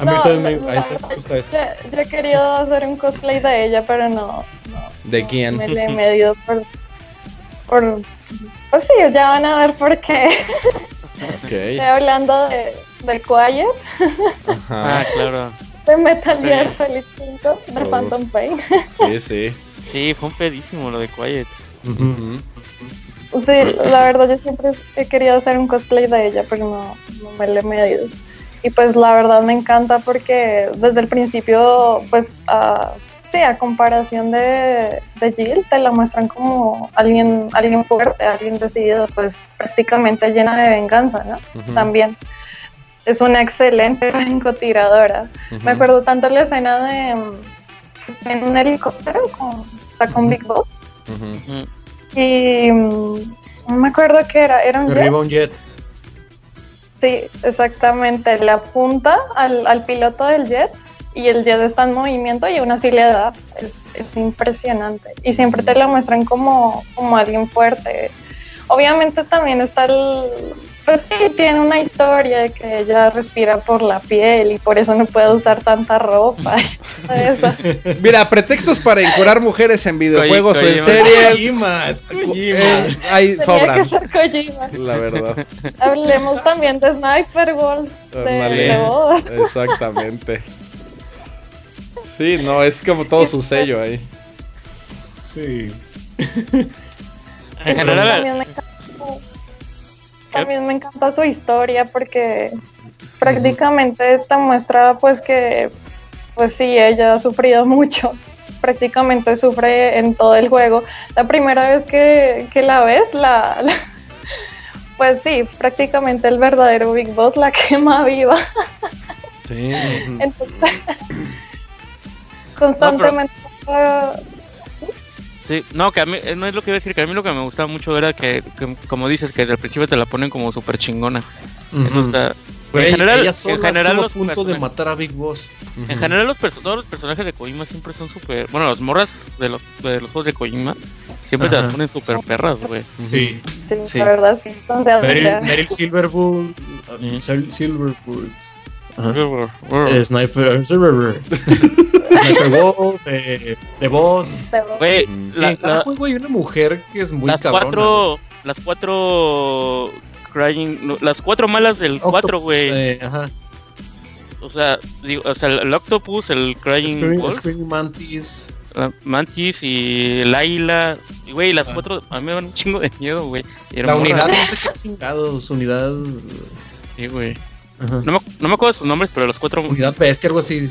A mí No, también me, me verdad, gusta eso. Yo, yo he querido hacer un cosplay de ella, pero no. no ¿De no quién? Me le he medido por, por. Pues sí, ya van a ver por qué. (laughs) Estoy Ok. hablando de, de Quiet, Ah, Ajá. claro. de Metal Gear Sí. Solid 5, de Oh. Phantom Pain. Sí, sí. Sí, fue un pedísimo lo de Quiet. Ujú. Sí, la verdad yo siempre he querido hacer un cosplay de ella, pero no, no me le he medido. Y pues la verdad me encanta porque desde el principio, pues, a- sí, a comparación de, de Jill, te la muestran como alguien, alguien fuerte, alguien decidido, pues prácticamente llena de venganza, ¿no? También. Es una excelente (laughs) francotiradora. Me acuerdo tanto la escena de en un helicóptero, con, está con Big Boss. Y mm, me acuerdo qué era, era un jet. Un jet. Sí, exactamente. Le apunta al, al piloto del jet y el jet está en movimiento y aún así le da. Es, es impresionante. Y siempre te lo muestran como, como alguien fuerte. Obviamente también está el... Pues sí, tiene una historia de que ella respira por la piel y por eso no puede usar tanta ropa. (laughs) Eso. Mira, pretextos para encurar mujeres en videojuegos o en series. Kojima, es Kojima. eh, Tenía sobran, que ser Kojima. la verdad. Hablemos también de Sniper Wolf. De. Exactamente. Sí, no, es como todo su sello ahí. Sí. En general, También me encanta. su historia porque prácticamente te muestra pues que pues sí, ella ha sufrido (laughs) mucho. Prácticamente sufre en todo el juego. La primera vez que, que la ves, la, la- (laughs) pues sí, prácticamente el verdadero Big Boss la (laughs) quema viva. Sí. Entonces, constantemente Sí, no, que a mí, eh, no es lo que iba a decir, que a mí lo que me gustaba mucho era que, que, como dices, que desde el principio te la ponen como súper chingona. No está- en general, en general a los punto de matar a Big Boss. En general los todos los personajes de Kojima siempre son súper... Bueno, las morras de los, de los juegos de Kojima siempre te las ponen súper perras, güey. Sí. sí, Sí. la verdad sí. Entonces, Meryl, Meryl Silverwood. Silverwood. Ajá. Güey, Eh, Sniper. Sniper (laughs) Wolf. The Boss. de- la- cada la- juego hay una mujer que es muy las cabrona. cuatro... Las cuatro... Crying... no, las cuatro malas del Octopus, 4, güey. eh, ajá. O sea, digo, o sea, el Octopus, el Crying Scream- Wolf, Screaming Mantis. la Mantis y Laila. Y, güey, las Ah. cuatro a mí me dan un chingo de miedo, güey. La unidad, (laughs) no sé qué chingados. Unidad. Sí, güey. No me, no me acuerdo sus nombres, pero los cuatro. Unidad bestia, algo así.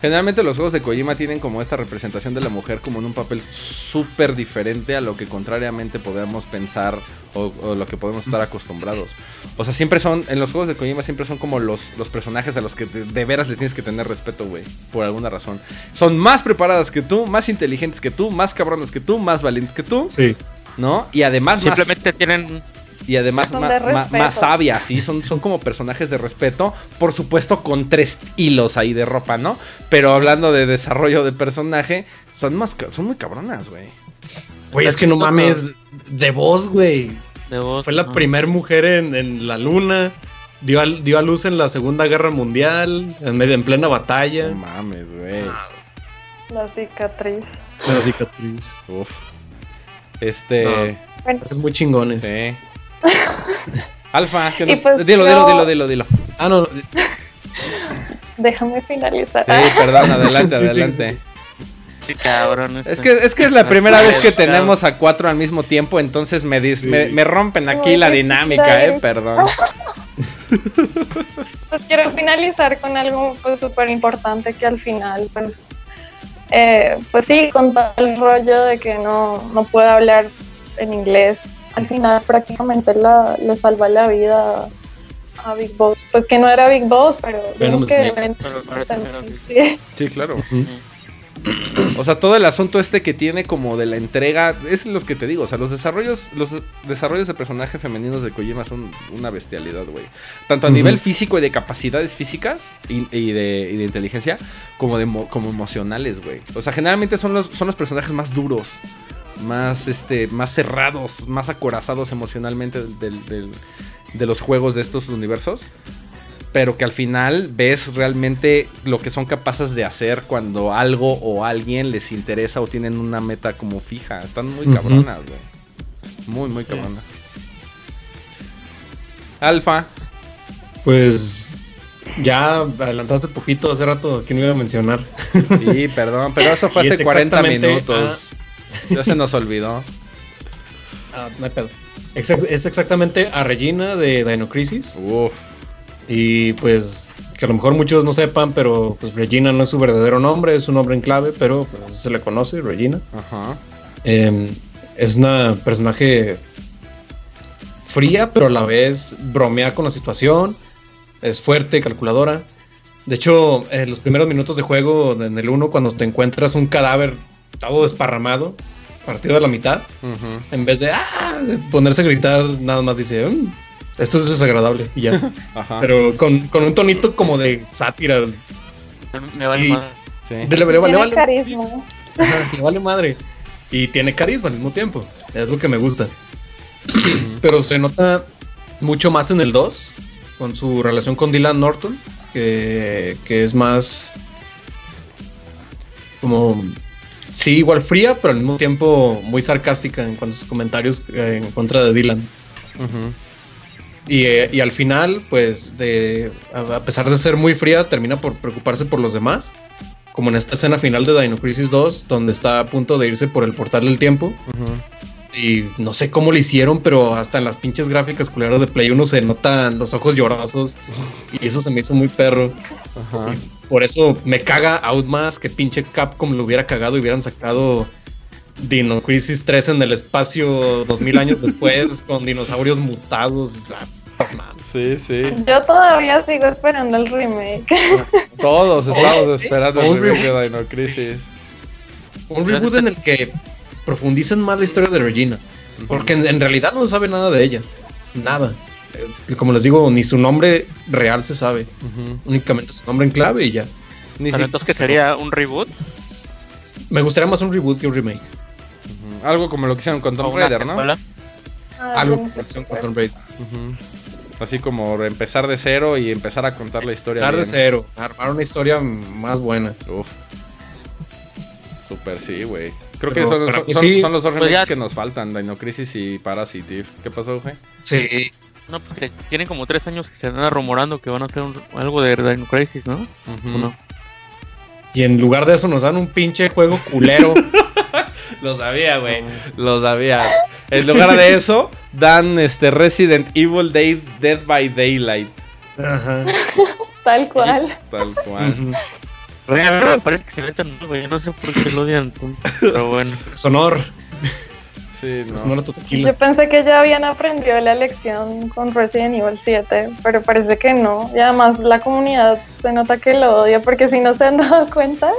Generalmente los juegos de Kojima tienen como esta representación de la mujer como en un papel súper diferente a lo que contrariamente podemos pensar o, o lo que podemos estar acostumbrados. O sea, siempre son, en los juegos de Kojima siempre son como los, los personajes a los que de, de veras le tienes que tener respeto, güey, por alguna razón. Son más preparadas que tú, más inteligentes que tú, más cabronas que tú, más valientes que tú, Sí. ¿no? Y además más... Simplemente tienen. Y además ma- ma- más sabias, sí, son, son como personajes de respeto, por supuesto con tres hilos ahí de ropa, ¿no? Pero hablando de desarrollo de personaje, son más son muy cabronas, güey. Güey, es que no mames. Güey. De voz, Fue la ¿no? primer mujer en, en la luna. Dio a, dio a luz en la Segunda Guerra Mundial. En, medio, en plena batalla. No mames, güey. La cicatriz. La cicatriz. Uf. Este, Bueno, Es muy chingones. sí. (laughs) Alfa, que nos... pues dilo, dilo, dilo, dilo, dilo. Ah, no. déjame finalizar. Sí, perdón, adelante, (laughs) Sí, sí, adelante. Sí, cabrón. Es que, es que es la primera vez que tenemos a cuatro al mismo tiempo, entonces me, dis- Sí. me, me rompen aquí Ay, la dinámica, eh, perdón. (laughs) Pues quiero finalizar con algo pues súper importante que al final, pues, eh, pues sí, con todo el rollo de que no, no puede hablar en inglés, al final prácticamente la, le salva la vida a Big Boss. Pues que no era Big Boss, pero que. Pero- pero terminó, sí. claro. (clears throat) O sea, todo el asunto este que tiene como de la entrega, es lo que te digo, o sea, los desarrollos, los desarrollos de personajes femeninos de Kojima son una bestialidad, güey. Tanto a nivel físico y de capacidades físicas y, y de, y de inteligencia, como de mo- como emocionales, güey. O sea, generalmente son los, son los personajes más duros, más este, más cerrados, más acorazados emocionalmente del- del- del- de los juegos de estos universos pero que al final ves realmente lo que son capaces de hacer cuando algo o alguien les interesa o tienen una meta como fija. Están muy cabronas, güey. Muy, muy cabronas. Alfa. Pues. Ya adelantaste poquito hace rato. ¿Quién me iba a mencionar? Sí, perdón, pero eso fue (laughs) hace 40 exactamente- minutos. Ya se nos olvidó. Ah, no hay pedo. Es exactamente a Regina de Dino Crisis. Uf. Y pues que a lo mejor muchos no sepan, pero pues Regina no es su verdadero nombre, es un nombre en clave, pero pues se le conoce, Regina. Ajá. Eh, es una personaje fría, pero a la vez bromea con la situación. Es fuerte, calculadora. De hecho, en los primeros minutos de juego, en el 1, cuando te encuentras un cadáver todo desparramado, partido a la mitad, en vez de, ¡ah! de ponerse a gritar, nada más dice, "Mm, esto es desagradable. Y ya. (laughs) Ajá. pero con, con un tonito como de sátira. Me vale Y- madre. Sí. De- le- le- le Tiene vale- carisma. Ajá, le vale madre. Y tiene carisma al mismo tiempo. Es lo que me gusta. Pero se nota mucho más en el 2, con su relación con Dylan Norton, que, que es más como, sí, igual fría, pero al mismo tiempo muy sarcástica en cuanto a sus comentarios eh, en contra de Dylan. Ujú. Y, eh, y al final, pues, de, a, pesar de ser muy fría, termina por preocuparse por los demás. Como en esta escena final de Dino Crisis 2, donde está a punto de irse por el portal del tiempo. Y no sé cómo lo hicieron, pero hasta en las pinches gráficas culeras de Play 1 se notan los ojos llorosos. Y eso se me hizo muy perro. Por eso me caga aún más que pinche Capcom lo hubiera cagado y hubieran sacado Dino Crisis 3 en el espacio 2000 años después (laughs) con dinosaurios mutados. La putas madres. Sí, sí. Yo todavía sigo esperando el remake. (laughs) Todos estamos esperando Un el remake de Dino Crisis. Un reboot en el que profundicen más la historia de Regina. Porque en, en realidad no se sabe nada de ella. Nada. Eh, Como les digo, ni su nombre real se sabe. Únicamente su nombre en clave y ya. Ni si- entonces que sería un reboot Me gustaría más un reboot que un remake. Algo como lo que hicieron con Tomb Raider, ¿no? Ah, Algo sé acción qué con. Tomb Raider. Así como empezar de cero y empezar a contar la historia. Empezar de cero. Armar una historia más buena. Uf. Super, sí, güey. Creo Pero que son, sí. los dos Pues remakes ya- que nos faltan, Dino Crisis y Parasitive. ¿Qué pasó, güey? Sí. No, porque tienen como tres años que se anda rumorando que van a hacer un- algo de Dino Crisis, ¿no? Ujú. ¿O no? Y en lugar de eso nos dan un pinche juego culero. (laughs) (laughs) Lo sabía, güey. Lo sabía. En lugar de eso, dan este Resident Evil Day, Dead by Daylight. Ajá. (laughs) Tal cual. Tal cual. Güey, a mí me parece que se metan mal, güey. No sé por qué lo odian tanto. Pero bueno. Sonor. Sí, no. Sonor tu Yo pensé que ya habían aprendido la lección con Resident Evil 7, pero parece que no. Y además la comunidad se nota que lo odia, porque si no se han (laughs) dado cuenta,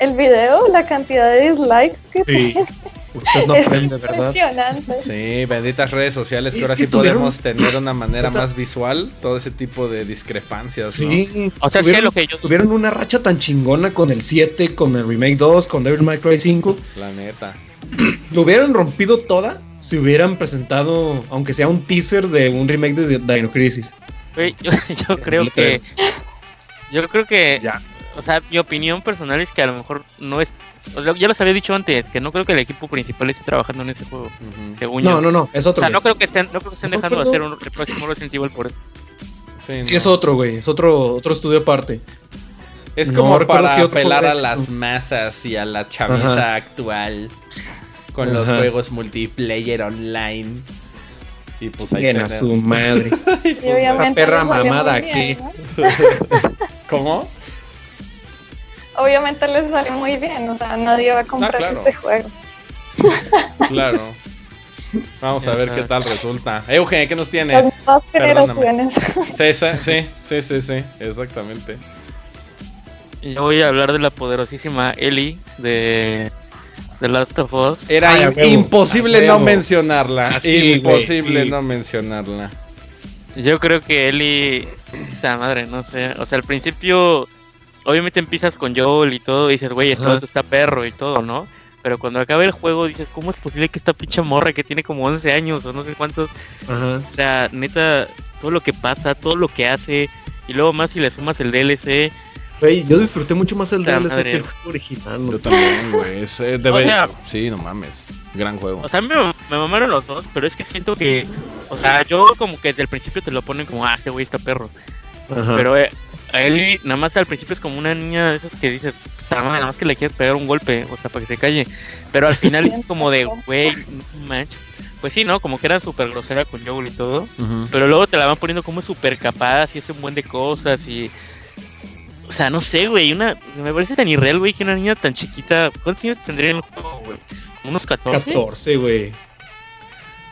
el video, la cantidad de dislikes que Sí. tiene Usted no es aprende, ¿verdad? impresionante. Sí, benditas redes sociales que Es ahora que sí tuvieron- podemos tener una manera más visual todo ese tipo de discrepancias, ¿no? Sí. O sea, es que tuvieron, lo que yo- tuvieron una racha tan chingona con el 7, con el Remake 2, con Devil May Cry 5. La neta. (clears throat) Lo hubieran rompido toda si hubieran presentado, aunque sea un teaser de un remake de Dino Crisis. Yo, (laughs) yo creo que. Yo creo que. Ya. O sea, mi opinión personal es que a lo mejor no es. o sea, ya los había dicho antes, que no creo que el equipo principal esté trabajando en ese juego. Según No, yo. no, no, es O otro. sea, güey. no creo que estén, no creo que estén No dejando de hacer un, el próximo Resident Evil por eso. Sí, Sí, no. es otro, güey. Es otro, otro estudio aparte. Es como para apelar a las masas y a la chaviza Ajá. actual con los juegos multiplayer online. Y pues ahí a su madre. (laughs) Y obviamente perra mamada ¿no? (laughs) ¿Cómo? Obviamente les sale muy bien, o sea, nadie va a comprar Ah, claro. este juego. (laughs) Claro. Vamos a ver Ajá. qué tal resulta. Eugen, ¿qué nos Las tienes? nuevas Perdóname. generaciones. Sí, sí, sí, sí, sí, exactamente. Y yo voy a hablar de la poderosísima Ellie de The Last of Us. Era Ay, huevo, imposible no mencionarla. Imposible sí. no mencionarla. Yo creo que Ellie, esa madre, no sé, o sea, al principio, obviamente empiezas con Joel y todo, y dices, güey, esto está perro y todo, ¿no? Pero cuando acaba el juego dices, ¿cómo es posible que esta pinche morra que tiene como 11 años o no sé cuántos, Ajá. o sea, neta, todo lo que pasa, todo lo que hace, y luego más si le sumas el DLC, Güey, yo disfruté mucho más el DLC madre. que el juego original. Yo güey. también, güey. es, eh, debe- O sea- sí, no mames. Gran juego. o sea, me, me mamaron los dos, pero es que siento que, o sea, yo como que desde el principio te lo ponen como, ah, ese güey está perro. Ajá. Pero eh, a Ellie, nada más al principio es como una niña de esas que dices, "Puta madre, nada más que le quieres pegar un golpe, o sea, para que se calle. Pero al final es como de, (laughs) güey, no manches. Pues sí, ¿no? Como que era súper grosera con Joel y todo. Pero luego te la van poniendo como súper capaz y hace un buen de cosas y... O sea, no sé, güey, una... Me parece tan irreal, güey, que una niña tan chiquita... ¿Cuántos años tendría en el juego, güey? ¿Como ¿Unos 14? 14, güey.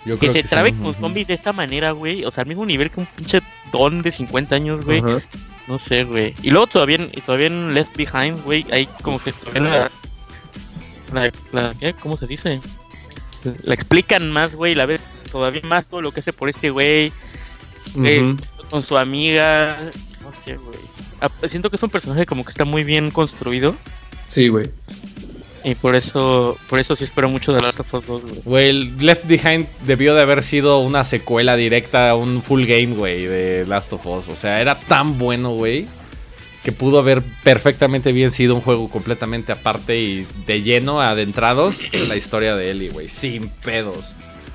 Yo Que creo se trabe con zombies de esa manera, güey. O sea, al mismo nivel que un pinche don de 50 años, güey. No sé, güey. Y luego todavía, en- y todavía en Left Behind, güey, hay como que todavía la, la, la- ¿qué? ¿Cómo se dice? La explican más, güey, la ves todavía más todo lo que hace por este güey, Eh, con su amiga, no sé, güey. Ah, Siento que es un personaje como que está muy bien construido Sí, güey. y por eso, por eso sí espero mucho de Last of Us 2, güey. Güey, Left Behind debió de haber sido una secuela directa, un full game, güey, de Last of Us. O sea, era tan bueno, güey, que pudo haber perfectamente bien sido un juego completamente aparte y de lleno, adentrados en la historia de Ellie, güey, sin pedos.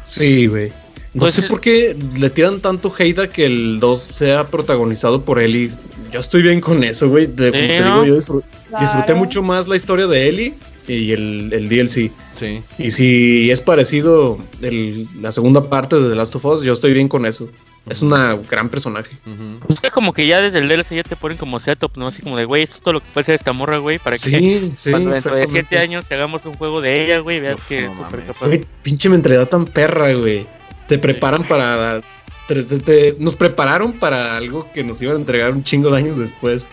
Sí, güey. No Pues sé es- por qué le tiran tanto hate a que el 2 sea protagonizado por Ellie. Yo estoy bien con eso, güey. De- Sí, te ¿no? digo, yo disfru- disfruté mucho más la historia de Ellie y el, el DLC. Sí. Y si es parecido el- la segunda parte de The Last of Us, yo estoy bien con eso. Es una gran personaje. Ujú. Pues que como que ya desde el DLC ya te ponen como setup, ¿no? Así como de, güey, esto es todo lo que puede ser esta morra, güey, para que Sí, sí. cuando dentro de exactamente. 7 años te hagamos un juego de ella, güey, veas Uf, que no es súper mames. capaz. Güey, pinche mentalidad tan perra, güey. Te preparan para. Te- te- te- nos prepararon para algo que nos iban a entregar un chingo de años después.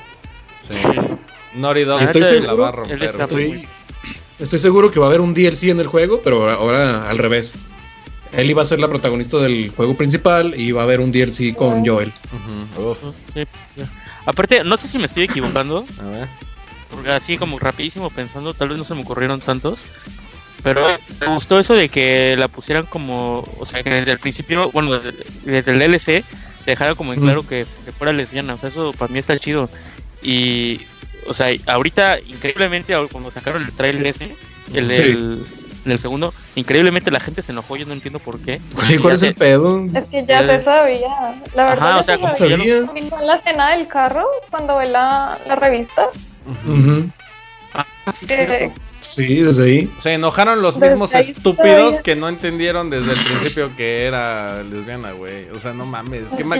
Sí. Naughty Dog Estoy la seguro, va a romper. Estoy, estoy seguro que va a haber un DLC en el juego, pero ahora al revés. Ellie va a ser la protagonista del juego principal y va a haber un DLC con Joel. Ujú. Uf. Sí. Aparte, no sé si me estoy equivocando, A ver. porque así como rapidísimo pensando, tal vez no se me ocurrieron tantos. Pero me gustó eso de que la pusieran como, o sea, que desde el principio, bueno, desde, desde el DLC, te dejara como en Mm. claro que, que fuera lesbiana. O sea, eso para mí está chido. Y, o sea, ahorita, increíblemente, cuando sacaron el trailer ese, el Sí. del, del segundo, increíblemente la gente se enojó, yo no entiendo por qué. ¿cuál es el pedo? Es que ya se sabía. La verdad, Ajá, o sea, sabía. lo-. Igual la escena del carro, cuando ve la, la revista, Ujú. Ah, sí, que cierto. Sí, desde ahí. Se enojaron los Desde mismos estúpidos que no entendieron desde el principio que era lesbiana, güey. O sea, no mames. ¿Qué, ma-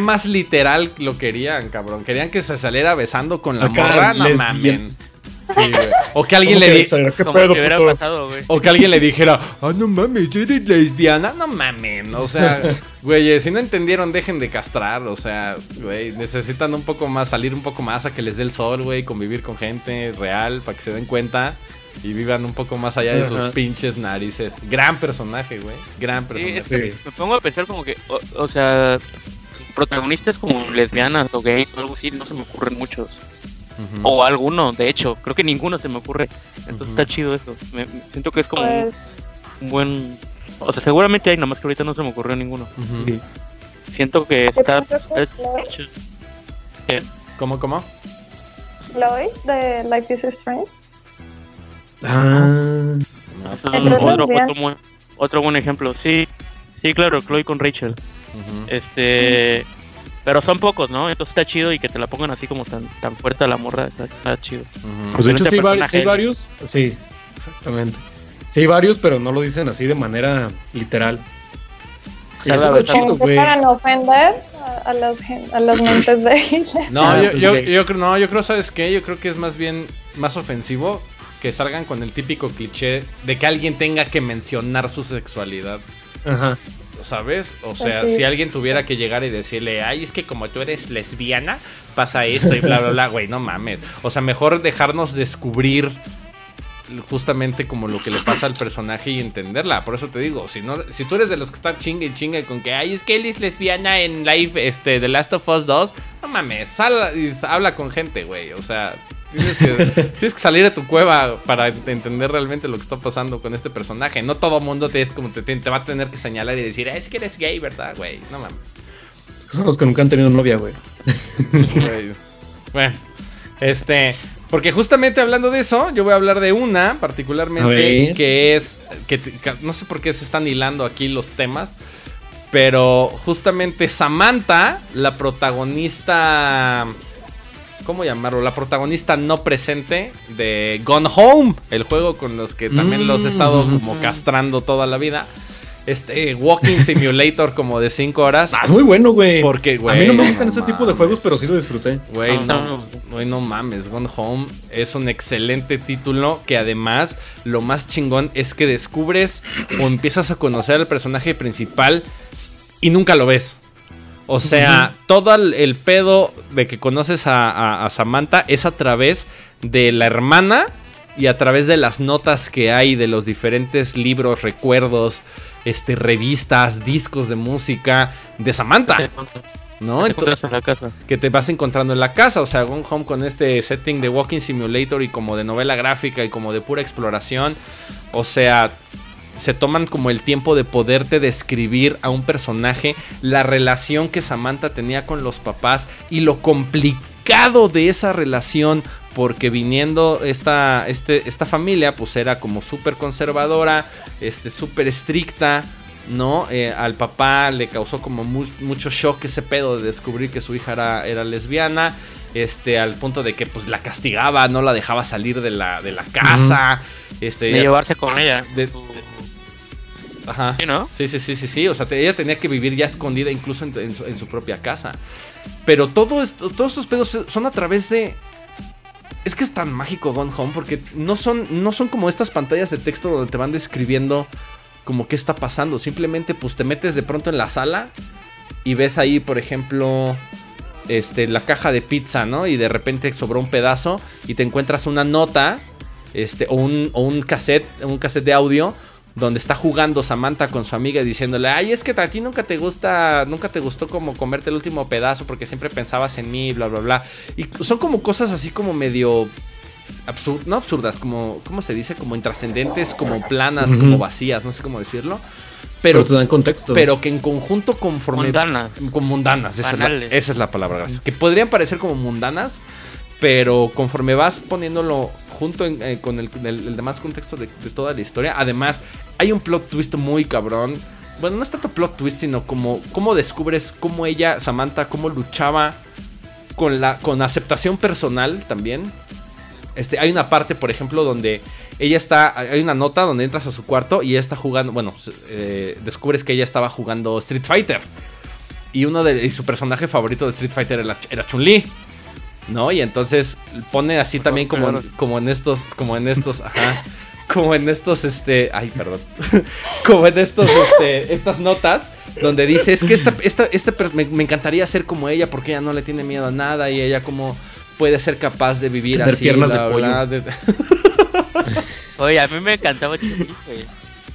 más literal lo querían, cabrón? Querían que se saliera besando con la Acá, morra, no lesbian. Mames. Sí, güey. O que alguien ¿Cómo le que di- exagerar? ¿Qué Como pedo, que hubiera puto? pasado, güey. o que alguien le (laughs) dijera, ah, no mames, eres lesbiana, no mames. O sea, (laughs) güey, si no entendieron, dejen de castrar. O sea, güey, necesitan un poco más, salir un poco más a que les dé el sol, güey, convivir con gente real para que se den cuenta y vivan un poco más allá de sus Ajá. pinches narices. Gran personaje, güey. Gran Sí, personaje. es que Sí. me pongo a pensar como que, o, o sea, protagonistas como lesbianas o gays o algo así, no se me ocurren muchos. O alguno, de hecho, creo que ninguno se me ocurre. Entonces está chido eso. Me, me siento que es como un- Pues, un buen... O sea, seguramente hay, nomás que ahorita no se me ocurrió ninguno. Ujú. Sí. Siento que ¿qué está... ¿Cómo, cómo? Chloe de Life is Strange. Ah, Eso ¿Es es otro, otro buen, otro buen ejemplo. Sí, sí, claro, Chloe con Rachel. Este... Pero son pocos, ¿no? Entonces está chido y que te la pongan así como tan, tan fuerte a la morra, está, está chido. Ujú. pues de hecho sí, varios. Sí, exactamente. Sí hay varios, pero no lo dicen así de manera literal. Y eso está Chido, güey. para no ofender a, a las, a las mentes de ella. No, Ah, yo, pues, yo, yo creo, no, yo creo, ¿sabes qué? Yo creo que es más bien más ofensivo que salgan con el típico cliché de que alguien tenga que mencionar su sexualidad. Ajá. ¿Sabes? O sea, si alguien tuviera que llegar y decirle, ay, es que como tú eres lesbiana, pasa esto y bla, bla, bla, güey, no mames. O sea, mejor dejarnos descubrir justamente como lo que le pasa al personaje y entenderla. Por eso te digo, si no, si tú eres de los que están chingue y chingue con que, ay, es que él es lesbiana en live, este, The Last of Us 2, no mames, sal y habla con gente, güey. O sea, tienes que, tienes que salir de tu cueva para entender realmente lo que está pasando con este personaje. No todo mundo te, es como te, te va a tener que señalar y decir, "Ah, es que eres gay, ¿verdad, güey? No mames. Son los que nunca han tenido novia, güey. Bueno, este, porque justamente hablando de eso, yo voy a hablar de una particularmente que es, que no sé por qué se están hilando aquí los temas, pero justamente Samantha, la protagonista, ¿cómo llamarlo? La protagonista no presente de Gone Home, el juego con los que también los he estado Mm. como castrando toda la vida. Este Walking (laughs) Simulator como de 5 horas. Ah, es muy bueno, güey. Porque, güey. A mí no me gustan no ese tipo de juegos, pero sí lo disfruté. Güey, Ah, no, no. güey, no mames, Gone Home es un excelente título que además lo más chingón es que descubres o empiezas a conocer al personaje principal y nunca lo ves. O sea, todo el, el pedo de que conoces a, a- a Samantha es a través de la hermana y a través de las notas que hay de los diferentes libros, recuerdos, este, revistas, discos de música de Samantha, ¿no? Te Ento- encuentras en la casa. que te vas encontrando en la casa. O sea, Gone Home con este setting de Walking Simulator y como de novela gráfica y como de pura exploración. O sea, se toman como el tiempo de poderte describir a un personaje, la relación que Samantha tenía con los papás y lo complicado de esa relación. Porque viniendo esta, este, esta familia, pues era como súper conservadora, este, súper estricta. ¿no? Eh, al papá le causó como mu- mucho shock ese pedo de descubrir que su hija era, era lesbiana. Este, al punto de que pues la castigaba, no la dejaba salir de la, de la casa. Este. De llevarse con ella. de- Ajá. Sí, ¿no? Sí, sí, sí, sí, sí. O sea, te- ella tenía que vivir ya escondida incluso en, en su, en su propia casa. Pero todo esto, todos estos pedos son a través de. Es que es tan mágico Gone Home porque no son, no son como estas pantallas de texto donde te van describiendo como qué está pasando. Simplemente pues te metes de pronto en la sala y ves ahí, por ejemplo, este, la caja de pizza, ¿no? Y de repente sobró un pedazo y te encuentras una nota, este, o un, o un cassette, un cassette de audio donde está jugando Samantha con su amiga y diciéndole, ay, es que a ti nunca te gusta, nunca te gustó como comerte el último pedazo porque siempre pensabas en mí, bla, bla, bla. Y son como cosas así como medio absurdas, no absurdas, como, ¿cómo se dice? Como intrascendentes, como planas, como vacías, no sé cómo decirlo. Pero, Pero, te dan contexto. pero que en conjunto conforme... Mundanas. Como mundanas, esa es, la, esa es la palabra, gracias. Que podrían parecer como mundanas, pero conforme vas poniéndolo junto en- eh, con, el, demás contexto de, de toda la historia, además hay un plot twist muy cabrón. Bueno, no es tanto plot twist, sino como cómo descubres cómo ella, Samantha, cómo luchaba con la con aceptación personal también. Este, hay una parte, por ejemplo, donde ella está. Hay una nota donde entras a su cuarto y ella está jugando. Bueno, eh, descubres que ella estaba jugando Street Fighter. Y uno de y su personaje favorito de Street Fighter era, era Chun-Li. ¿No? Y entonces pone así también como, en- como en estos. Como en estos. (laughs) Ajá. Como en estos, este. Ay, perdón. (laughs) como en estos, este. Estas notas. Donde dice, es que esta, esta, este per- me, me encantaría ser como ella porque ella no le tiene miedo a nada y ella como puede ser capaz de vivir Tener así. piernas de bla, pollo. bla, de- (laughs) Oye, a mí me encantaba Chun-Li, güey.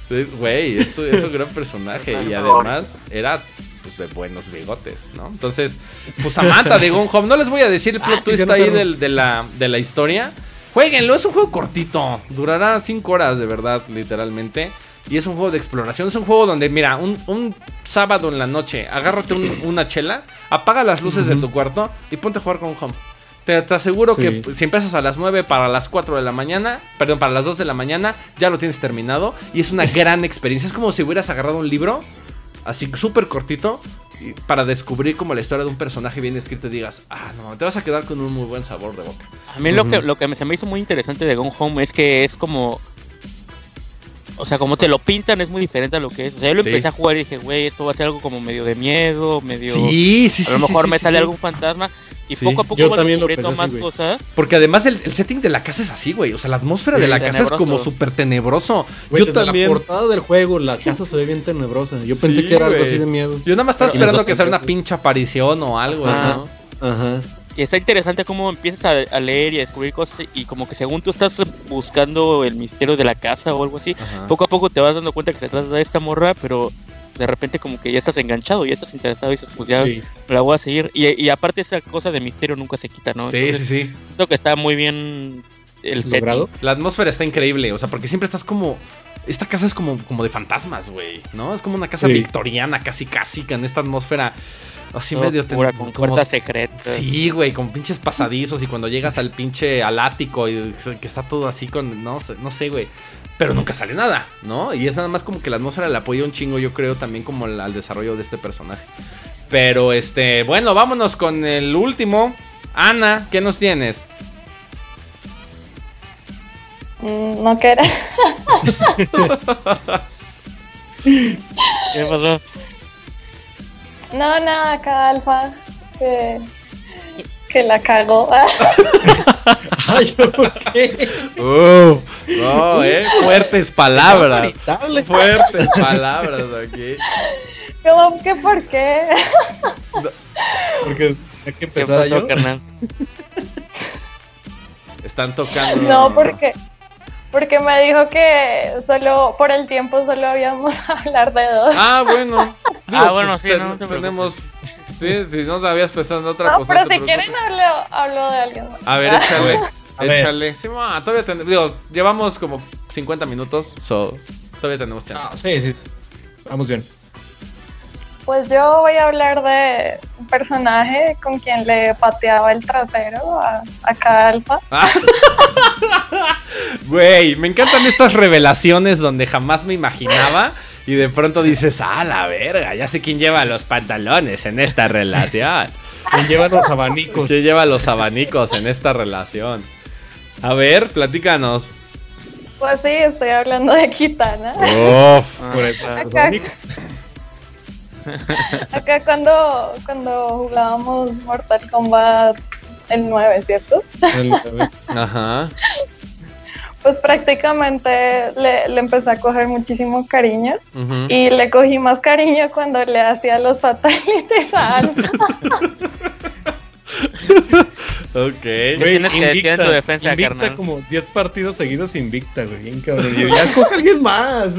Sí, Güey, eso es un gran personaje y además era pues, de buenos bigotes, ¿no? Entonces, pues Samantha (laughs) de Gone Home, no les voy a decir el plot Ah, twist ahí de, la, de la historia. Jueguenlo, es un juego cortito, durará 5 horas de verdad, literalmente. Y es un juego de exploración, es un juego donde, mira, un, un sábado en la noche, agárrate un- una chela, apaga las luces de tu cuarto y ponte a jugar con Home. Te, te aseguro Sí. que si empiezas a las 9 para las 4 de la mañana, perdón, para las 2 de la mañana, ya lo tienes terminado. Y es una (laughs) gran experiencia. Es como si hubieras agarrado un libro, así súper cortito, para descubrir como la historia de un personaje bien escrito y digas, ah, no, te vas a quedar con un muy buen sabor de boca. A mí lo que, lo que me- se me hizo muy interesante de Gone Home es que es como. O sea, como te lo pintan es muy diferente a lo que es. O sea, yo lo Sí. empecé a jugar y dije, güey, esto va a ser algo como medio de miedo, medio. Sí, sí, a lo mejor me sale algún fantasma. Y Sí. poco a poco Yo vas también lo descubriendo pensé más cosas. Porque además el, el setting de la casa es así, güey. O sea, la atmósfera Sí, de la casa es como súper tenebroso. Güey, Yo desde también. La portada del juego, la casa se ve bien tenebrosa. Yo pensé Sí, que era algo así de miedo. Yo nada más estaba Pero- esperando que sea una pinche aparición o algo, Ajá. ¿no? Ajá. Y está interesante cómo empiezas a, a leer y a descubrir cosas. Y como que según tú estás buscando el misterio de la casa o algo así, Ajá. poco a poco te vas dando cuenta que se trata de esta morra, pero de repente como que ya estás enganchado, ya estás interesado y dices, pues ya Sí. la voy a seguir. Y, y aparte esa cosa de misterio nunca se quita, ¿no? Sí, Entonces, sí, sí. Siento que está muy bien el setting. ¿Logrado? La atmósfera está increíble, o sea, porque siempre estás como. Esta casa es como, como de fantasmas, güey, ¿no? Es como una casa Sí. victoriana, casi casi, con esta atmósfera así Todo medio oscura, ten- con como- puertas secretas. Sí, güey, con pinches pasadizos y cuando llegas al pinche al ático y que está todo así con, no sé, no sé, güey. Pero nunca sale nada, ¿no? Y es nada más como que la atmósfera le apoya un chingo, yo creo, también como al, al desarrollo de este personaje. Pero este, bueno, vámonos con el último. Ana, ¿qué nos tienes? Mm, No que era. (laughs) ¿Qué pasó? No, nada, acá Alfa. Que, que la cagó. (laughs) Ay, ¿qué? Uf, no, eh, fuertes palabras. Fuertes palabras aquí. ¿Cómo que por qué? Porque hay que ¿Qué empezar pasó, yo. carnal? Están tocando. No, porque. Porque me dijo que solo por el tiempo solo habíamos a (laughs) hablar de dos. Ah, bueno. Ah, bueno, sí, te- no te tenemos. Sí, si no te habías pensado en otra No, cosa. pero no te si quieren hablo, hablo de alguien más. A ver, échale. (laughs) A ver. échale. Sí, ma, todavía tenemos. Digo, llevamos como 50 minutos. So, todavía tenemos chance. Ah, sí, sí. Vamos bien. Pues yo voy a hablar de un personaje con quien le pateaba el trasero a, a cada alfa. Ah. (laughs) Güey, me encantan estas revelaciones donde jamás me imaginaba. Y de pronto dices, ah, la verga, ya sé quién lleva los pantalones en esta relación. ¿Quién lleva los abanicos? ¿Quién lleva los abanicos en esta relación? A ver, platícanos. Pues sí, estoy hablando de Kitana. Uf. Por eso, los Acá. abanicos. (laughs) Acá cuando, cuando jugábamos Mortal Kombat el 9, ¿cierto? El- (laughs) Ajá. Pues prácticamente le, le empecé a coger muchísimo cariño Ujú. y le cogí más cariño cuando le hacía los fatalities a Alpha. (laughs) Ok. ¿Qué tienes que decir en tu defensa, invicta carnal? como 10 partidos seguidos invicta, güey. Bien cabrón. Yo, ya escoge a alguien más.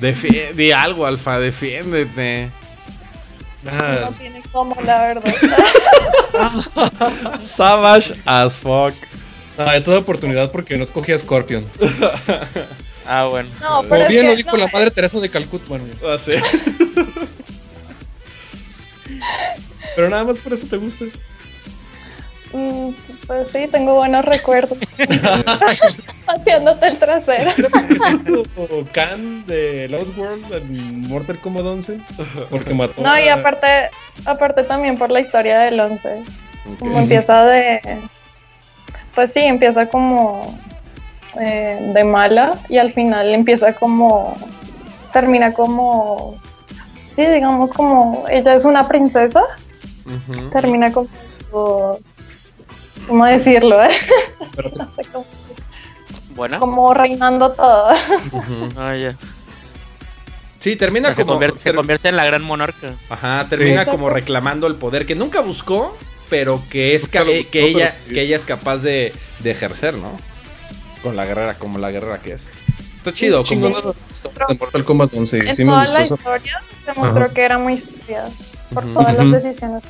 Defi- di algo, Alfa, defiéndete. No tiene como, la verdad. (laughs) Savage as fuck. no, de toda oportunidad porque no escogí a Scorpion. (laughs) Ah, bueno. No, pero Como es bien lo dijo no, la madre Teresa de Calcuta. Bueno, Ah, sí. (laughs) pero nada más por eso te gusta. Mm, Pues sí, tengo buenos recuerdos. (laughs) Pateándote el trasero. ¿Qué se hizo Khan de Lost World en Mortal Kombat 11? Porque mató No, y aparte, aparte también por la historia del 11. Como Ok. empieza de. Pues sí, empieza como eh, de mala y al final empieza como. Termina como. Sí, digamos como. Ella es una princesa. Termina como. ¿Cómo decirlo? eh? Pero- (laughs) No sé cómo. Buena. Como reinando todo. Ah. Sí, termina Se como. convierte, se convierte en la gran monarca. Ajá, termina Sí. como reclamando el poder que nunca buscó, pero que es que ella pero sí. que ella es capaz de, de ejercer, ¿no? Con la guerrera, como la guerrera que es. Está chido, Chingón como. de Mortal Kombat 11. en Sí me toda gustó la eso. historia se mostró Ajá. que era muy sabia por todas las decisiones.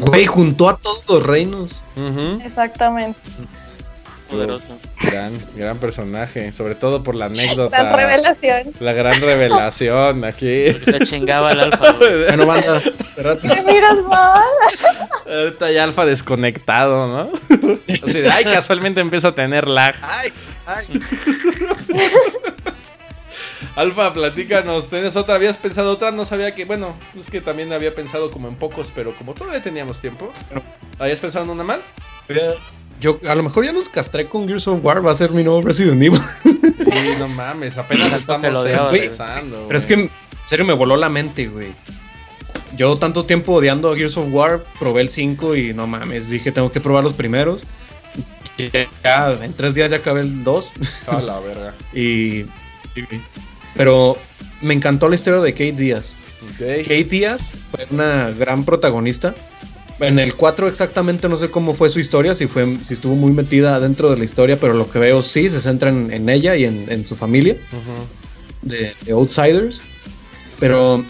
Güey, juntó a todos los reinos. Exactamente. Poderoso. Gran, gran personaje, sobre todo por la La anécdota. revelación. La gran revelación aquí. Se chingaba el alfa. güey. Bueno, banda, espérate. ¿Qué miras mal? Ahorita ya Alfa desconectado, ¿no? Así de, ay, casualmente empiezo a tener lag. Ay, ay. (laughs) Alfa, platícanos, ¿tienes otra? ¿Habías pensado otra? No sabía que, bueno, es que también había pensado como en pocos, pero como todavía teníamos tiempo. ¿Habías pensado en una más? Yo a lo mejor ya los castré con Gears of War, va a ser mi nuevo Resident Evil. Sí, no mames, apenas estamos lo odiaba, empezando. Pero es que en serio me voló la mente, güey. Yo tanto tiempo odiando a Gears of War, probé el 5 y no mames, dije tengo que probar los primeros. Y ya, en tres días ya acabé el 2 A la verga. (laughs) y... Pero me encantó la historia de Kate Díaz. Kate Díaz fue una gran protagonista. En el 4 exactamente no sé cómo fue su historia, si, fue, si estuvo muy metida dentro de la historia, pero lo que veo sí se centra en, en ella y en, en su familia de, de Outsiders. Pero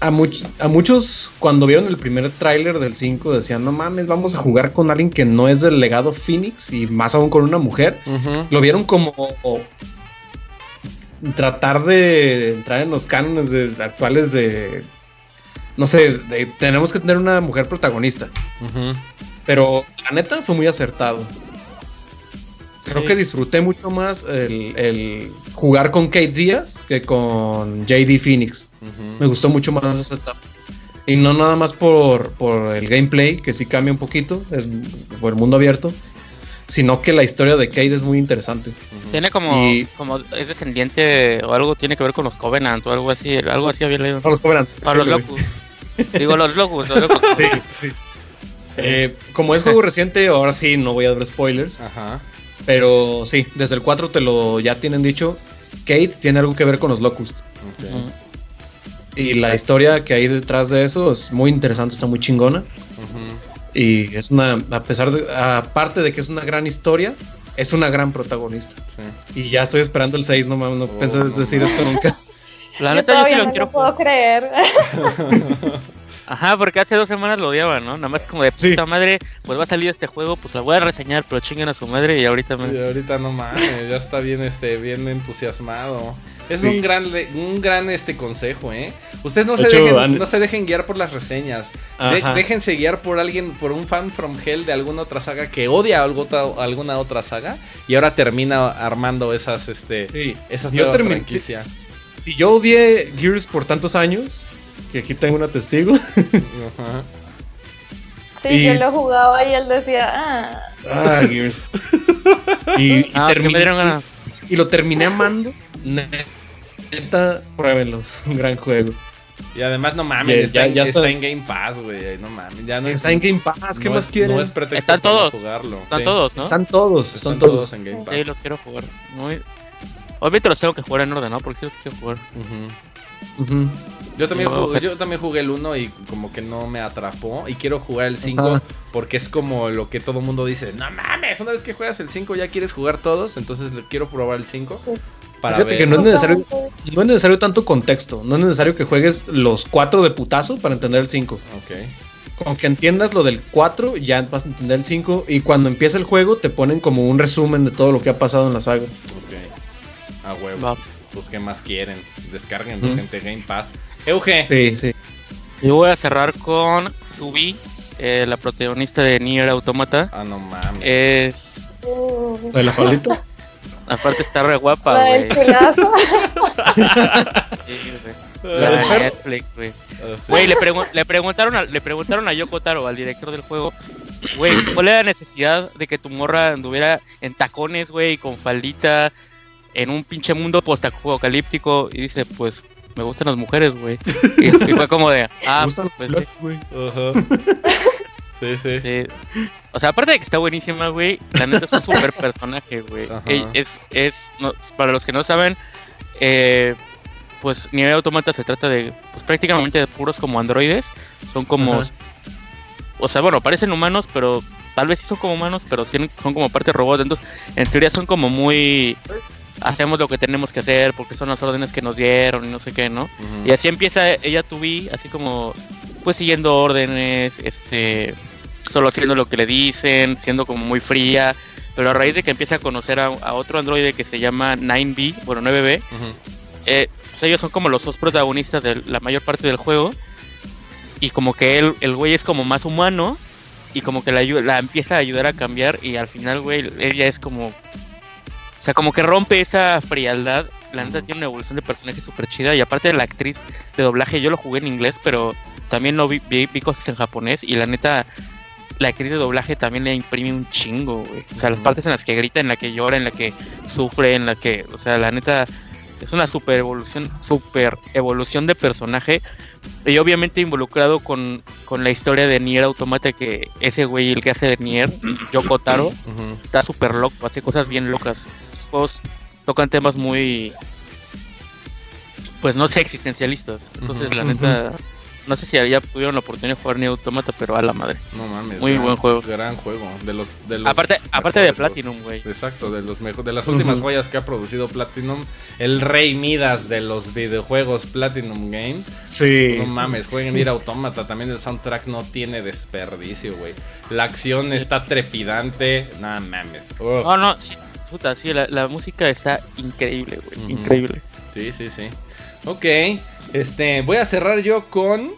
a, much- a muchos cuando vieron el primer tráiler del 5 decían, no mames, vamos a jugar con alguien que no es del legado Phoenix y más aún con una mujer. Lo vieron como tratar de entrar en los cánones de- actuales de... No sé, de- tenemos que tener una mujer protagonista. Pero la neta fue muy acertado. Creo Sí. que disfruté mucho más el, el jugar con Kate Díaz que con JD Phoenix. Me gustó mucho más esa etapa. Y no nada más por, por el gameplay, que sí cambia un poquito, es por el mundo abierto, sino que la historia de Kate es muy interesante. Tiene como, Y- como es descendiente o algo tiene que ver con los Covenant o algo así, algo así había leído. Para los Covenants. Para los locos. Digo los locos, los locos. (laughs) Sí, sí. Eh, como es juego reciente, ahora sí no voy a dar spoilers. Ajá. Pero sí, desde el 4 te lo ya tienen dicho. Kate tiene algo que ver con los Locust. ok. Ujú. Y la historia que hay detrás de eso es muy interesante, está muy chingona. Y es una, a pesar de, aparte de que es una gran historia, es una gran protagonista. Sí. Y ya estoy esperando el 6, no mames, no Oh, pensé no decir esto nunca. (laughs) La Yo neta yo sí todavía lo no quiero lo puedo creer. (laughs) Ajá, porque hace dos semanas lo odiaba, ¿no? Nada más como de Sí. puta madre, pues va a salir este juego, pues la voy a reseñar, pero chinguen a su madre y ahorita Y me... ahorita no mames, ya está bien este bien entusiasmado. Es Sí. un gran le- un gran este consejo, ¿eh? Ustedes no De se hecho, dejen han- no se dejen guiar por las reseñas. De- déjense guiar por alguien por un fan from hell de alguna otra saga que odia algo alguna otra saga y ahora termina armando esas este Sí. esas Yo nuevas terminé- franquicias. Si yo odié Gears por tantos años, que aquí tengo una testigo. (laughs) Ajá. Sí, Y- yo lo jugaba y él decía, ah, Ah, Gears. (laughs) Y, y Ah, terminé- ganas. y lo terminé amando. Neta, pruébenlos. (laughs) Un gran juego. Y además, no mames, Ya- está, ya- en, ya está está. en Game Pass, güey. No mames, ya no Está en Game Pass, ¿qué no más es- quieren? No es pretexto Están para todos. jugarlo. Están sí. todos, ¿no? Están todos, Están están todos todos. en Game. Pass. Sí, los quiero jugar. Muy... Obviamente los tengo que jugar en orden, ¿no? Porque sí los quiero jugar. Ujú. Ujú. Yo también, Yo- jugué, yo también jugué el 1 y como que no me atrapó. Y quiero jugar el 5 Ajá. porque es como lo que todo mundo dice. No mames, una vez que juegas el 5 ya quieres jugar todos. Entonces le- quiero probar el 5 para Fíjate ver. que no es necesario, no es necesario tanto contexto. No es necesario que juegues los cuatro de putazo para entender el 5. Ok. Con que entiendas lo del 4, ya vas a entender el 5. Y cuando empieza el juego, te ponen como un resumen de todo lo que ha pasado en la saga. Ok. A huevo. Va. Pues qué más quieren. Descarguen Ujú. gente Game Pass. Euge. Sí, sí. Yo voy a cerrar con Subi, eh, la protagonista de Nier Automata. Ah, no mames. Es. uh, ¿Lo de la faldita? (laughs) Aparte está re guapa, la güey. La de Netflix, güey. Güey, le, pregun- le preguntaron a, le preguntaron a Yoko Taro, al director del juego, güey, ¿cuál era la necesidad de que tu morra anduviera en tacones, güey, con faldita, en un pinche mundo post-apocalíptico? Y dice, pues, me gustan las mujeres, güey. Y, y fue como de, ah, ¿Te gustan pues, güey? Ajá. (laughs) Sí, sí. sí. O sea, aparte de que está buenísima, güey, la neta es un super (laughs) personaje, güey. Es, es, no, para los que no saben, eh, pues Nier Automata se trata de, pues prácticamente de puros como androides. Son como, Ajá. o sea, bueno, parecen humanos, pero tal vez sí son como humanos, pero sí son como parte robots. Entonces, en teoría son como muy, hacemos lo que tenemos que hacer porque son las órdenes que nos dieron y no sé qué, ¿no? Y así empieza ella be, así como pues siguiendo órdenes, este solo haciendo lo que le dicen, siendo como muy fría, pero a raíz de que empieza a conocer a, a otro androide que se llama 9B, bueno 9B, Ujú. eh, pues ellos son como los dos protagonistas de la mayor parte del juego y como que él, el güey es como más humano y como que la, la empieza a ayudar a cambiar y al final, güey, ella es como, o sea, como que rompe esa frialdad. La neta tiene una evolución de personaje súper chida y aparte de la actriz de doblaje, yo lo jugué en inglés, pero también lo vi, vi, vi cosas en japonés y la neta, la actriz de doblaje también le imprime un chingo, güey. O sea, las partes en las que grita, en la que llora, en la que sufre, en la que, o sea, la neta es una super evolución, super evolución de personaje y obviamente involucrado con, con la historia de Nier Automata que ese güey el que hace de Nier, (clears throat) Yoko Taro, está súper loco, hace cosas bien locas. Sus juegos tocan temas muy pues no sé, existencialistas. Entonces la neta no sé si ya tuvieron la oportunidad de jugar Nier Automata, pero a la madre. No mames. Muy gran- buen juego. Gran juego. De los, de los Aparte aparte de. Platinum, güey. Exacto, de los mejo- de las últimas joyas que ha producido Platinum, el rey Midas de los videojuegos Platinum Games. Sí. No mames, jueguen ir Automata, también el soundtrack no tiene desperdicio, güey. La acción está trepidante, no mames. No, no, sí, puta, sí, la, la música está increíble, güey, increíble. Sí, sí, sí. Ok, este, voy a cerrar yo con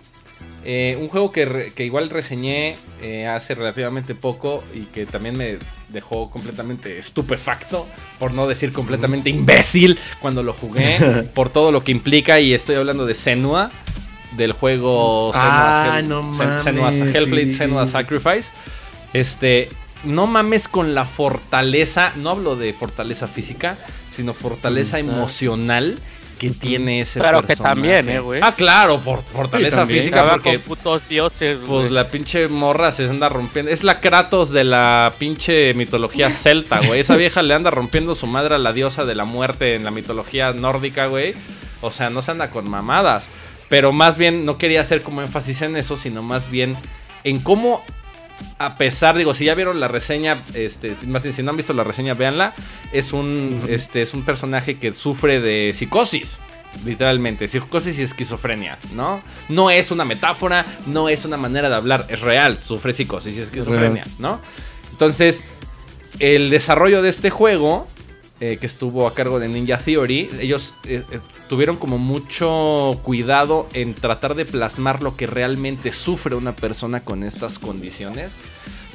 eh, un juego que, re- que igual reseñé eh, hace relativamente poco y que también me dejó completamente estupefacto, por no decir completamente imbécil cuando lo jugué, (laughs) por todo lo que implica y estoy hablando de Senua, del juego Ah, Senua's no Senua's Hellblade, sí. Senua's Sacrifice. Este, no mames con la fortaleza, no hablo de fortaleza física, sino fortaleza emocional que tiene ese Claro que personaje. también, eh, güey. Ah, claro, por fortaleza Sí, también. física porque con putos dioses, pues güey. la pinche morra se anda rompiendo. Es la Kratos de la pinche mitología (laughs) celta, güey. Esa vieja le anda rompiendo su madre a la diosa de la muerte en la mitología nórdica, güey. O sea, no se anda con mamadas. Pero más bien no quería hacer como énfasis en eso, sino más bien en cómo, a pesar, digo, si ya vieron la reseña, este, más bien si no han visto la reseña, véanla. Es un, este, es un personaje que sufre de psicosis. Literalmente, psicosis y esquizofrenia, ¿no? No es una metáfora, no es una manera de hablar, es real, sufre psicosis y esquizofrenia, ¿no? Entonces, el desarrollo de este juego, eh, que estuvo a cargo de Ninja Theory, ellos eh, eh, tuvieron como mucho cuidado en tratar de plasmar lo que realmente sufre una persona con estas condiciones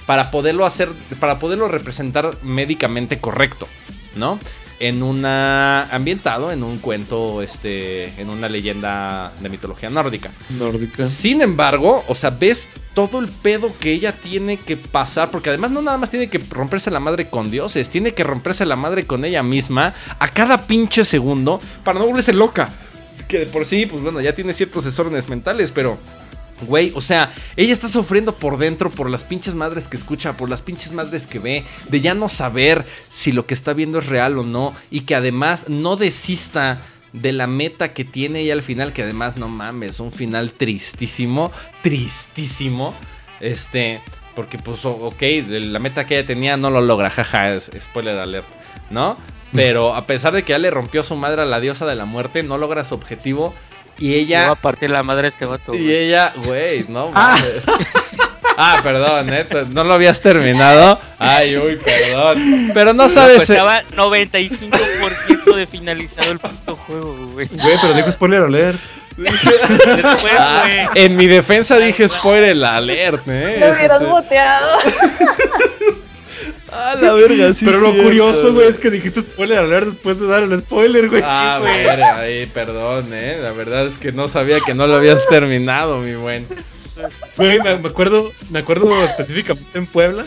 para poderlo hacer, para poderlo representar médicamente correcto, ¿no? En una ambientado en un cuento, este, en una leyenda de mitología nórdica. Nórdica. Sin embargo, o sea, ves todo el pedo que ella tiene que pasar, porque además no nada más tiene que romperse la madre con dioses, tiene que romperse la madre con ella misma a cada pinche segundo para no volverse loca. Que de por sí, pues bueno, ya tiene ciertos desórdenes mentales, pero Güey, o sea, ella está sufriendo por dentro por las pinches madres que escucha, por las pinches madres que ve, de ya no saber si lo que está viendo es real o no, y que además no desista de la meta que tiene ella al final, que además no mames, un final tristísimo, tristísimo. Este, porque pues, ok, la meta que ella tenía no lo logra, jaja, spoiler alert, ¿no? Pero a pesar de que ya le rompió su madre a la diosa de la muerte, no logra su objetivo y ella va a partir la madre a este vato. y güey. ella, güey, no mames. Ah, perdón, ¿eh? No lo habías terminado. Ay, uy, perdón. Pero no Pues sabes. eh, estaba 95% de finalizado el puto juego, güey. Güey, pero dijo spoiler alert. Después, ah, güey. en mi defensa dije spoiler alert, ¿eh? Lo hubieras sí. boteado. Ah, la verga, sí. pero lo cierto, curioso, güey, es que dijiste spoiler alert después de dar el spoiler, güey. Ah, güey. verga, ahí, perdón, ¿eh? La verdad es que no sabía que no lo habías terminado, mi buen. Güey, me, me acuerdo, me acuerdo específicamente en Puebla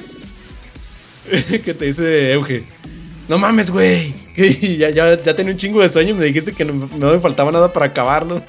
(laughs) que te dice Euge. No mames, güey. (laughs) Ya, ya, ya tenía un chingo de sueño y me dijiste que no, no me faltaba nada para acabarlo.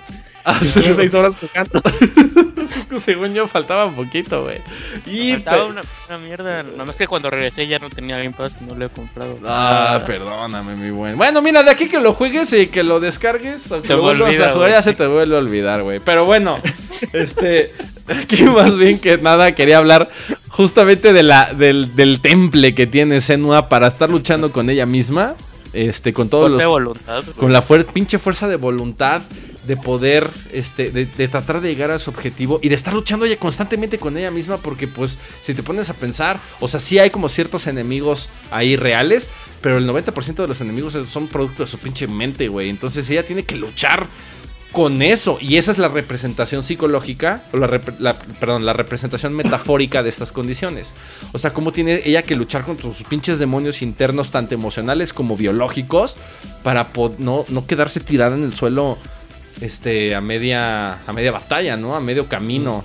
Ah, Y estuve seis horas jugando. (laughs) Según yo faltaba poquito, güey. Y Faltaba pe- una, una mierda. Nada más que cuando regresé ya no tenía Game Pass y no lo he comprado. Ah, perdóname, mi buen. Bueno, mira, de aquí que lo juegues y que lo descargues, o que lo me vuelvas olvida, a jugar, ya se te vuelve a olvidar, güey. Pero bueno, (laughs) este, aquí más bien que nada quería hablar justamente de la, del, del temple que tiene Senua para estar luchando con ella misma, este, con todos Fuerza de los, voluntad. con la fuer- pinche fuerza de voluntad de poder, este, de, tratar de llegar a su objetivo y de estar luchando ella constantemente con ella misma porque pues si te pones a pensar, o sea, sí hay como ciertos enemigos ahí reales, pero el 90% de los enemigos son producto de su pinche mente, güey. Entonces ella tiene que luchar con eso y esa es la representación psicológica, o la, la- perdón, la representación metafórica de estas condiciones. O sea, cómo tiene ella que luchar contra sus pinches demonios internos, tanto emocionales como biológicos, para no, no quedarse tirada en el suelo este, a, media, a media batalla, ¿no? A medio camino.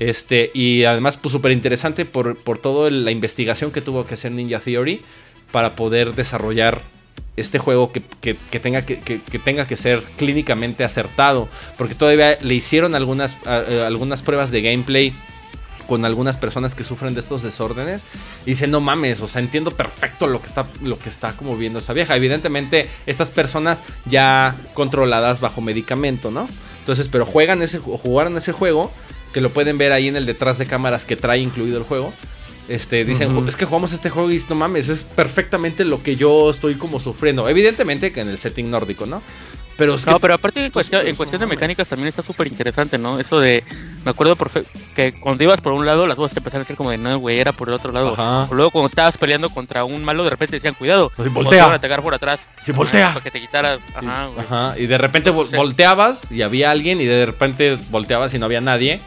Este, y además, pues súper interesante por, por toda la investigación que tuvo que hacer Ninja Theory para poder desarrollar este juego que, que- que tenga que, que- tenga que ser clínicamente acertado. Porque todavía le hicieron algunas, algunas pruebas de gameplay con algunas personas que sufren de estos desórdenes y dicen no mames, o sea, entiendo perfecto lo que está lo que está como viendo esa vieja. Evidentemente, estas personas ya controladas bajo medicamento, ¿no? Entonces, pero juegan ese ju- jugaron ese juego que lo pueden ver ahí en el detrás de cámaras que trae incluido el juego. Este, dicen, es que jugamos este juego y no mames, es perfectamente lo que yo estoy como sufriendo. Evidentemente que en el setting nórdico, ¿no? Pero es que No, pero aparte en Pues, cuestión, en pues, cuestión de mecánicas también está súper interesante, ¿no? Eso de, me acuerdo que cuando ibas por un lado las voces te empezaron a decir como de, no, güey, era por el otro lado. Ajá. Luego cuando estabas peleando contra un malo, de repente decían, cuidado, Pues, o te voltea. a atacar por atrás. Sí, Ajá, voltea. Para que te quitara, ajá, güey. Ajá, y de repente vol- Sí. volteabas y había alguien y de repente volteabas y no había nadie.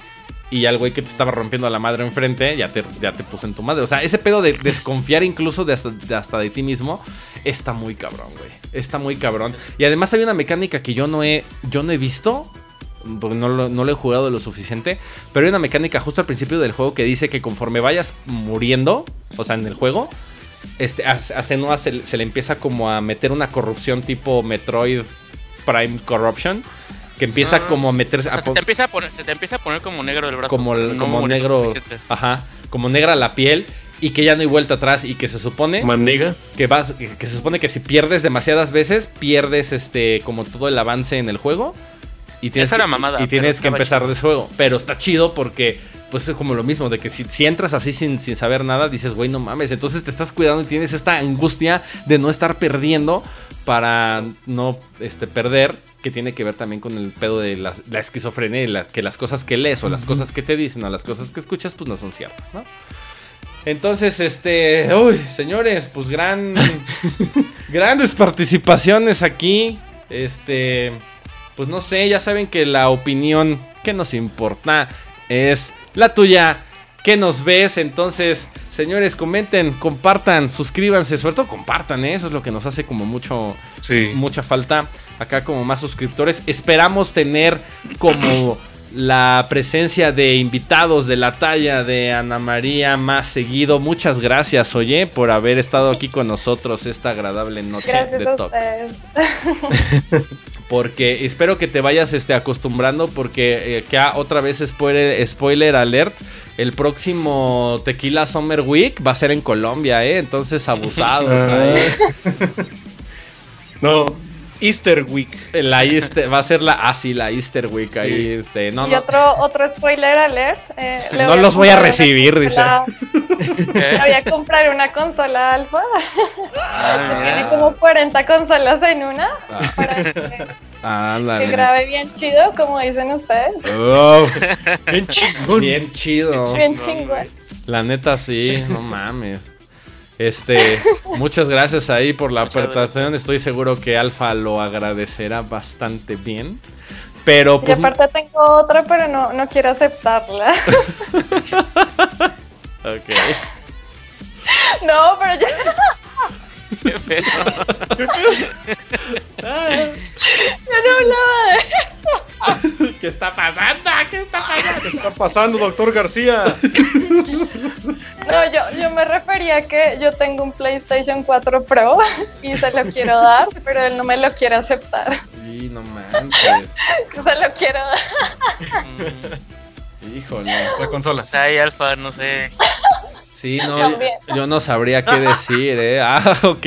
Y ya el güey que te estaba rompiendo la madre enfrente ya te, ya te puso en tu madre. O sea, ese pedo de desconfiar incluso de hasta, de hasta de ti mismo está muy cabrón, güey. Está muy cabrón. Y además hay una mecánica que yo no he, yo no he visto. Porque no lo, no lo he jugado lo suficiente. Pero hay una mecánica justo al principio del juego que dice que conforme vayas muriendo, o sea, en el juego, este, a, a Senua se, se le empieza como a meter una corrupción tipo Metroid Prime Corruption. Que empieza Ah. como a meterse O sea, a se te empieza a poner, se te empieza a poner como negro el brazo. como, el- no como negro. suficiente. Ajá. Como negra la piel. Y que ya no hay vuelta atrás. Y que se supone Maniga. que vas. Que se supone que si pierdes demasiadas veces, pierdes este. como todo el avance en el juego. Y tienes, Esa era que, mamada, y tienes que empezar chido. de juego. Pero está chido porque. Pues es como lo mismo, de que si, si entras así sin, sin saber nada, dices, güey, no mames. Entonces te estás cuidando y tienes esta angustia de no estar perdiendo para no este, perder, que tiene que ver también con el pedo de las- la esquizofrenia y la- que las cosas que lees o las cosas que te dicen o las cosas que escuchas, pues no son ciertas, ¿no? Entonces, este, uy, señores, pues gran, (laughs) grandes participaciones aquí. Este, pues no sé, ya saben que la opinión que nos importa es la tuya que nos ves. Entonces, señores, comenten, compartan, suscríbanse, sobre todo compartan, ¿eh? eso es lo que nos hace como mucho, Sí. mucha falta acá como más suscriptores. Esperamos tener como la presencia de invitados de la talla de Ana María más seguido. Muchas gracias, oye, por haber estado aquí con nosotros esta agradable noche Gracias de a Talks. (laughs) Porque espero que te vayas este, acostumbrando porque eh, que ah, otra vez spoiler, spoiler alert. El próximo Tequila Summer Week va a ser en Colombia, ¿eh? Entonces abusados (laughs) Ah. No, Easter Week. La Easter- va a ser la, ah, sí, la Easter Week Sí. ahí. Este, no, y no. otro, otro spoiler alert. eh, le No los voy a recibir, dice. Le voy a comprar una consola alfa. Ah, (laughs) Tiene como 40 consolas en una. Ah. Para que, que Ándale. grabe bien chido, como dicen ustedes. Uf, Bien chingón. bien chido. Bien chingón. La neta sí, no mames. Este, (laughs) muchas gracias ahí por la aportación. Estoy seguro que Alfa lo agradecerá bastante bien. Pero Y pues aparte tengo otra, pero no, no quiero aceptarla. (laughs) ok. no, pero ya, (laughs) ya no hablaba de ¿Qué está pasando? ¿Qué está pasando? ¿Qué está pasando, doctor García? No, yo, yo me refería a que yo tengo un PlayStation 4 Pro (laughs) y se lo quiero dar, pero él no me lo quiere aceptar. Y no manches. (laughs) Se lo quiero dar. Híjole. La consola. Ay, Alfa, no sé. Sí, no, También. yo no sabría qué decir, ¿eh? Ah, (laughs) ok.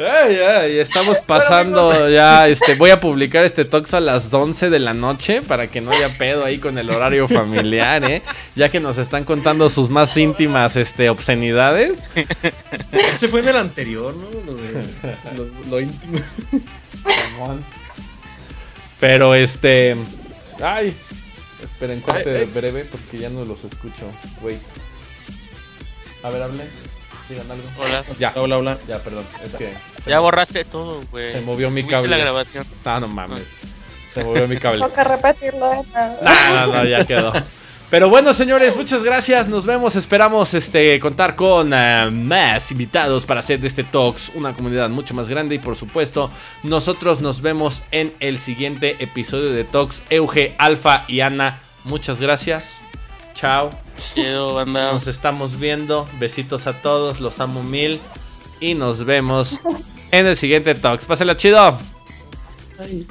Ay, ay, estamos pasando ya, este, voy a publicar este Tox a las 11 de la noche para que no haya pedo ahí con el horario familiar, ¿eh? Ya que nos están contando sus más íntimas, este, obscenidades. Ese fue en el anterior, ¿no? Lo, de, lo, lo íntimo. Pero, este, ay, esperen, corte Ay, ay. breve porque ya no los escucho, güey. A ver, hablen, digan algo. Hola. Ya, Hola, hola. ya, perdón, es que Ya borraste todo, güey. se movió mi cable. la grabación. Ah, no mames. Se movió mi cable. Toca repetirlo no, no, ya quedó. Pero bueno, señores, muchas gracias. Nos vemos. Esperamos este contar con eh, más invitados para hacer de este Talks una comunidad mucho más grande. Y por supuesto, nosotros nos vemos en el siguiente episodio de Talks. Euge, Alfa y Ana, muchas gracias. Chao. Chido, banda. Nos estamos viendo. Besitos a todos. Los amo mil. Y nos vemos en el siguiente Talks. Pásenla chido. Ay.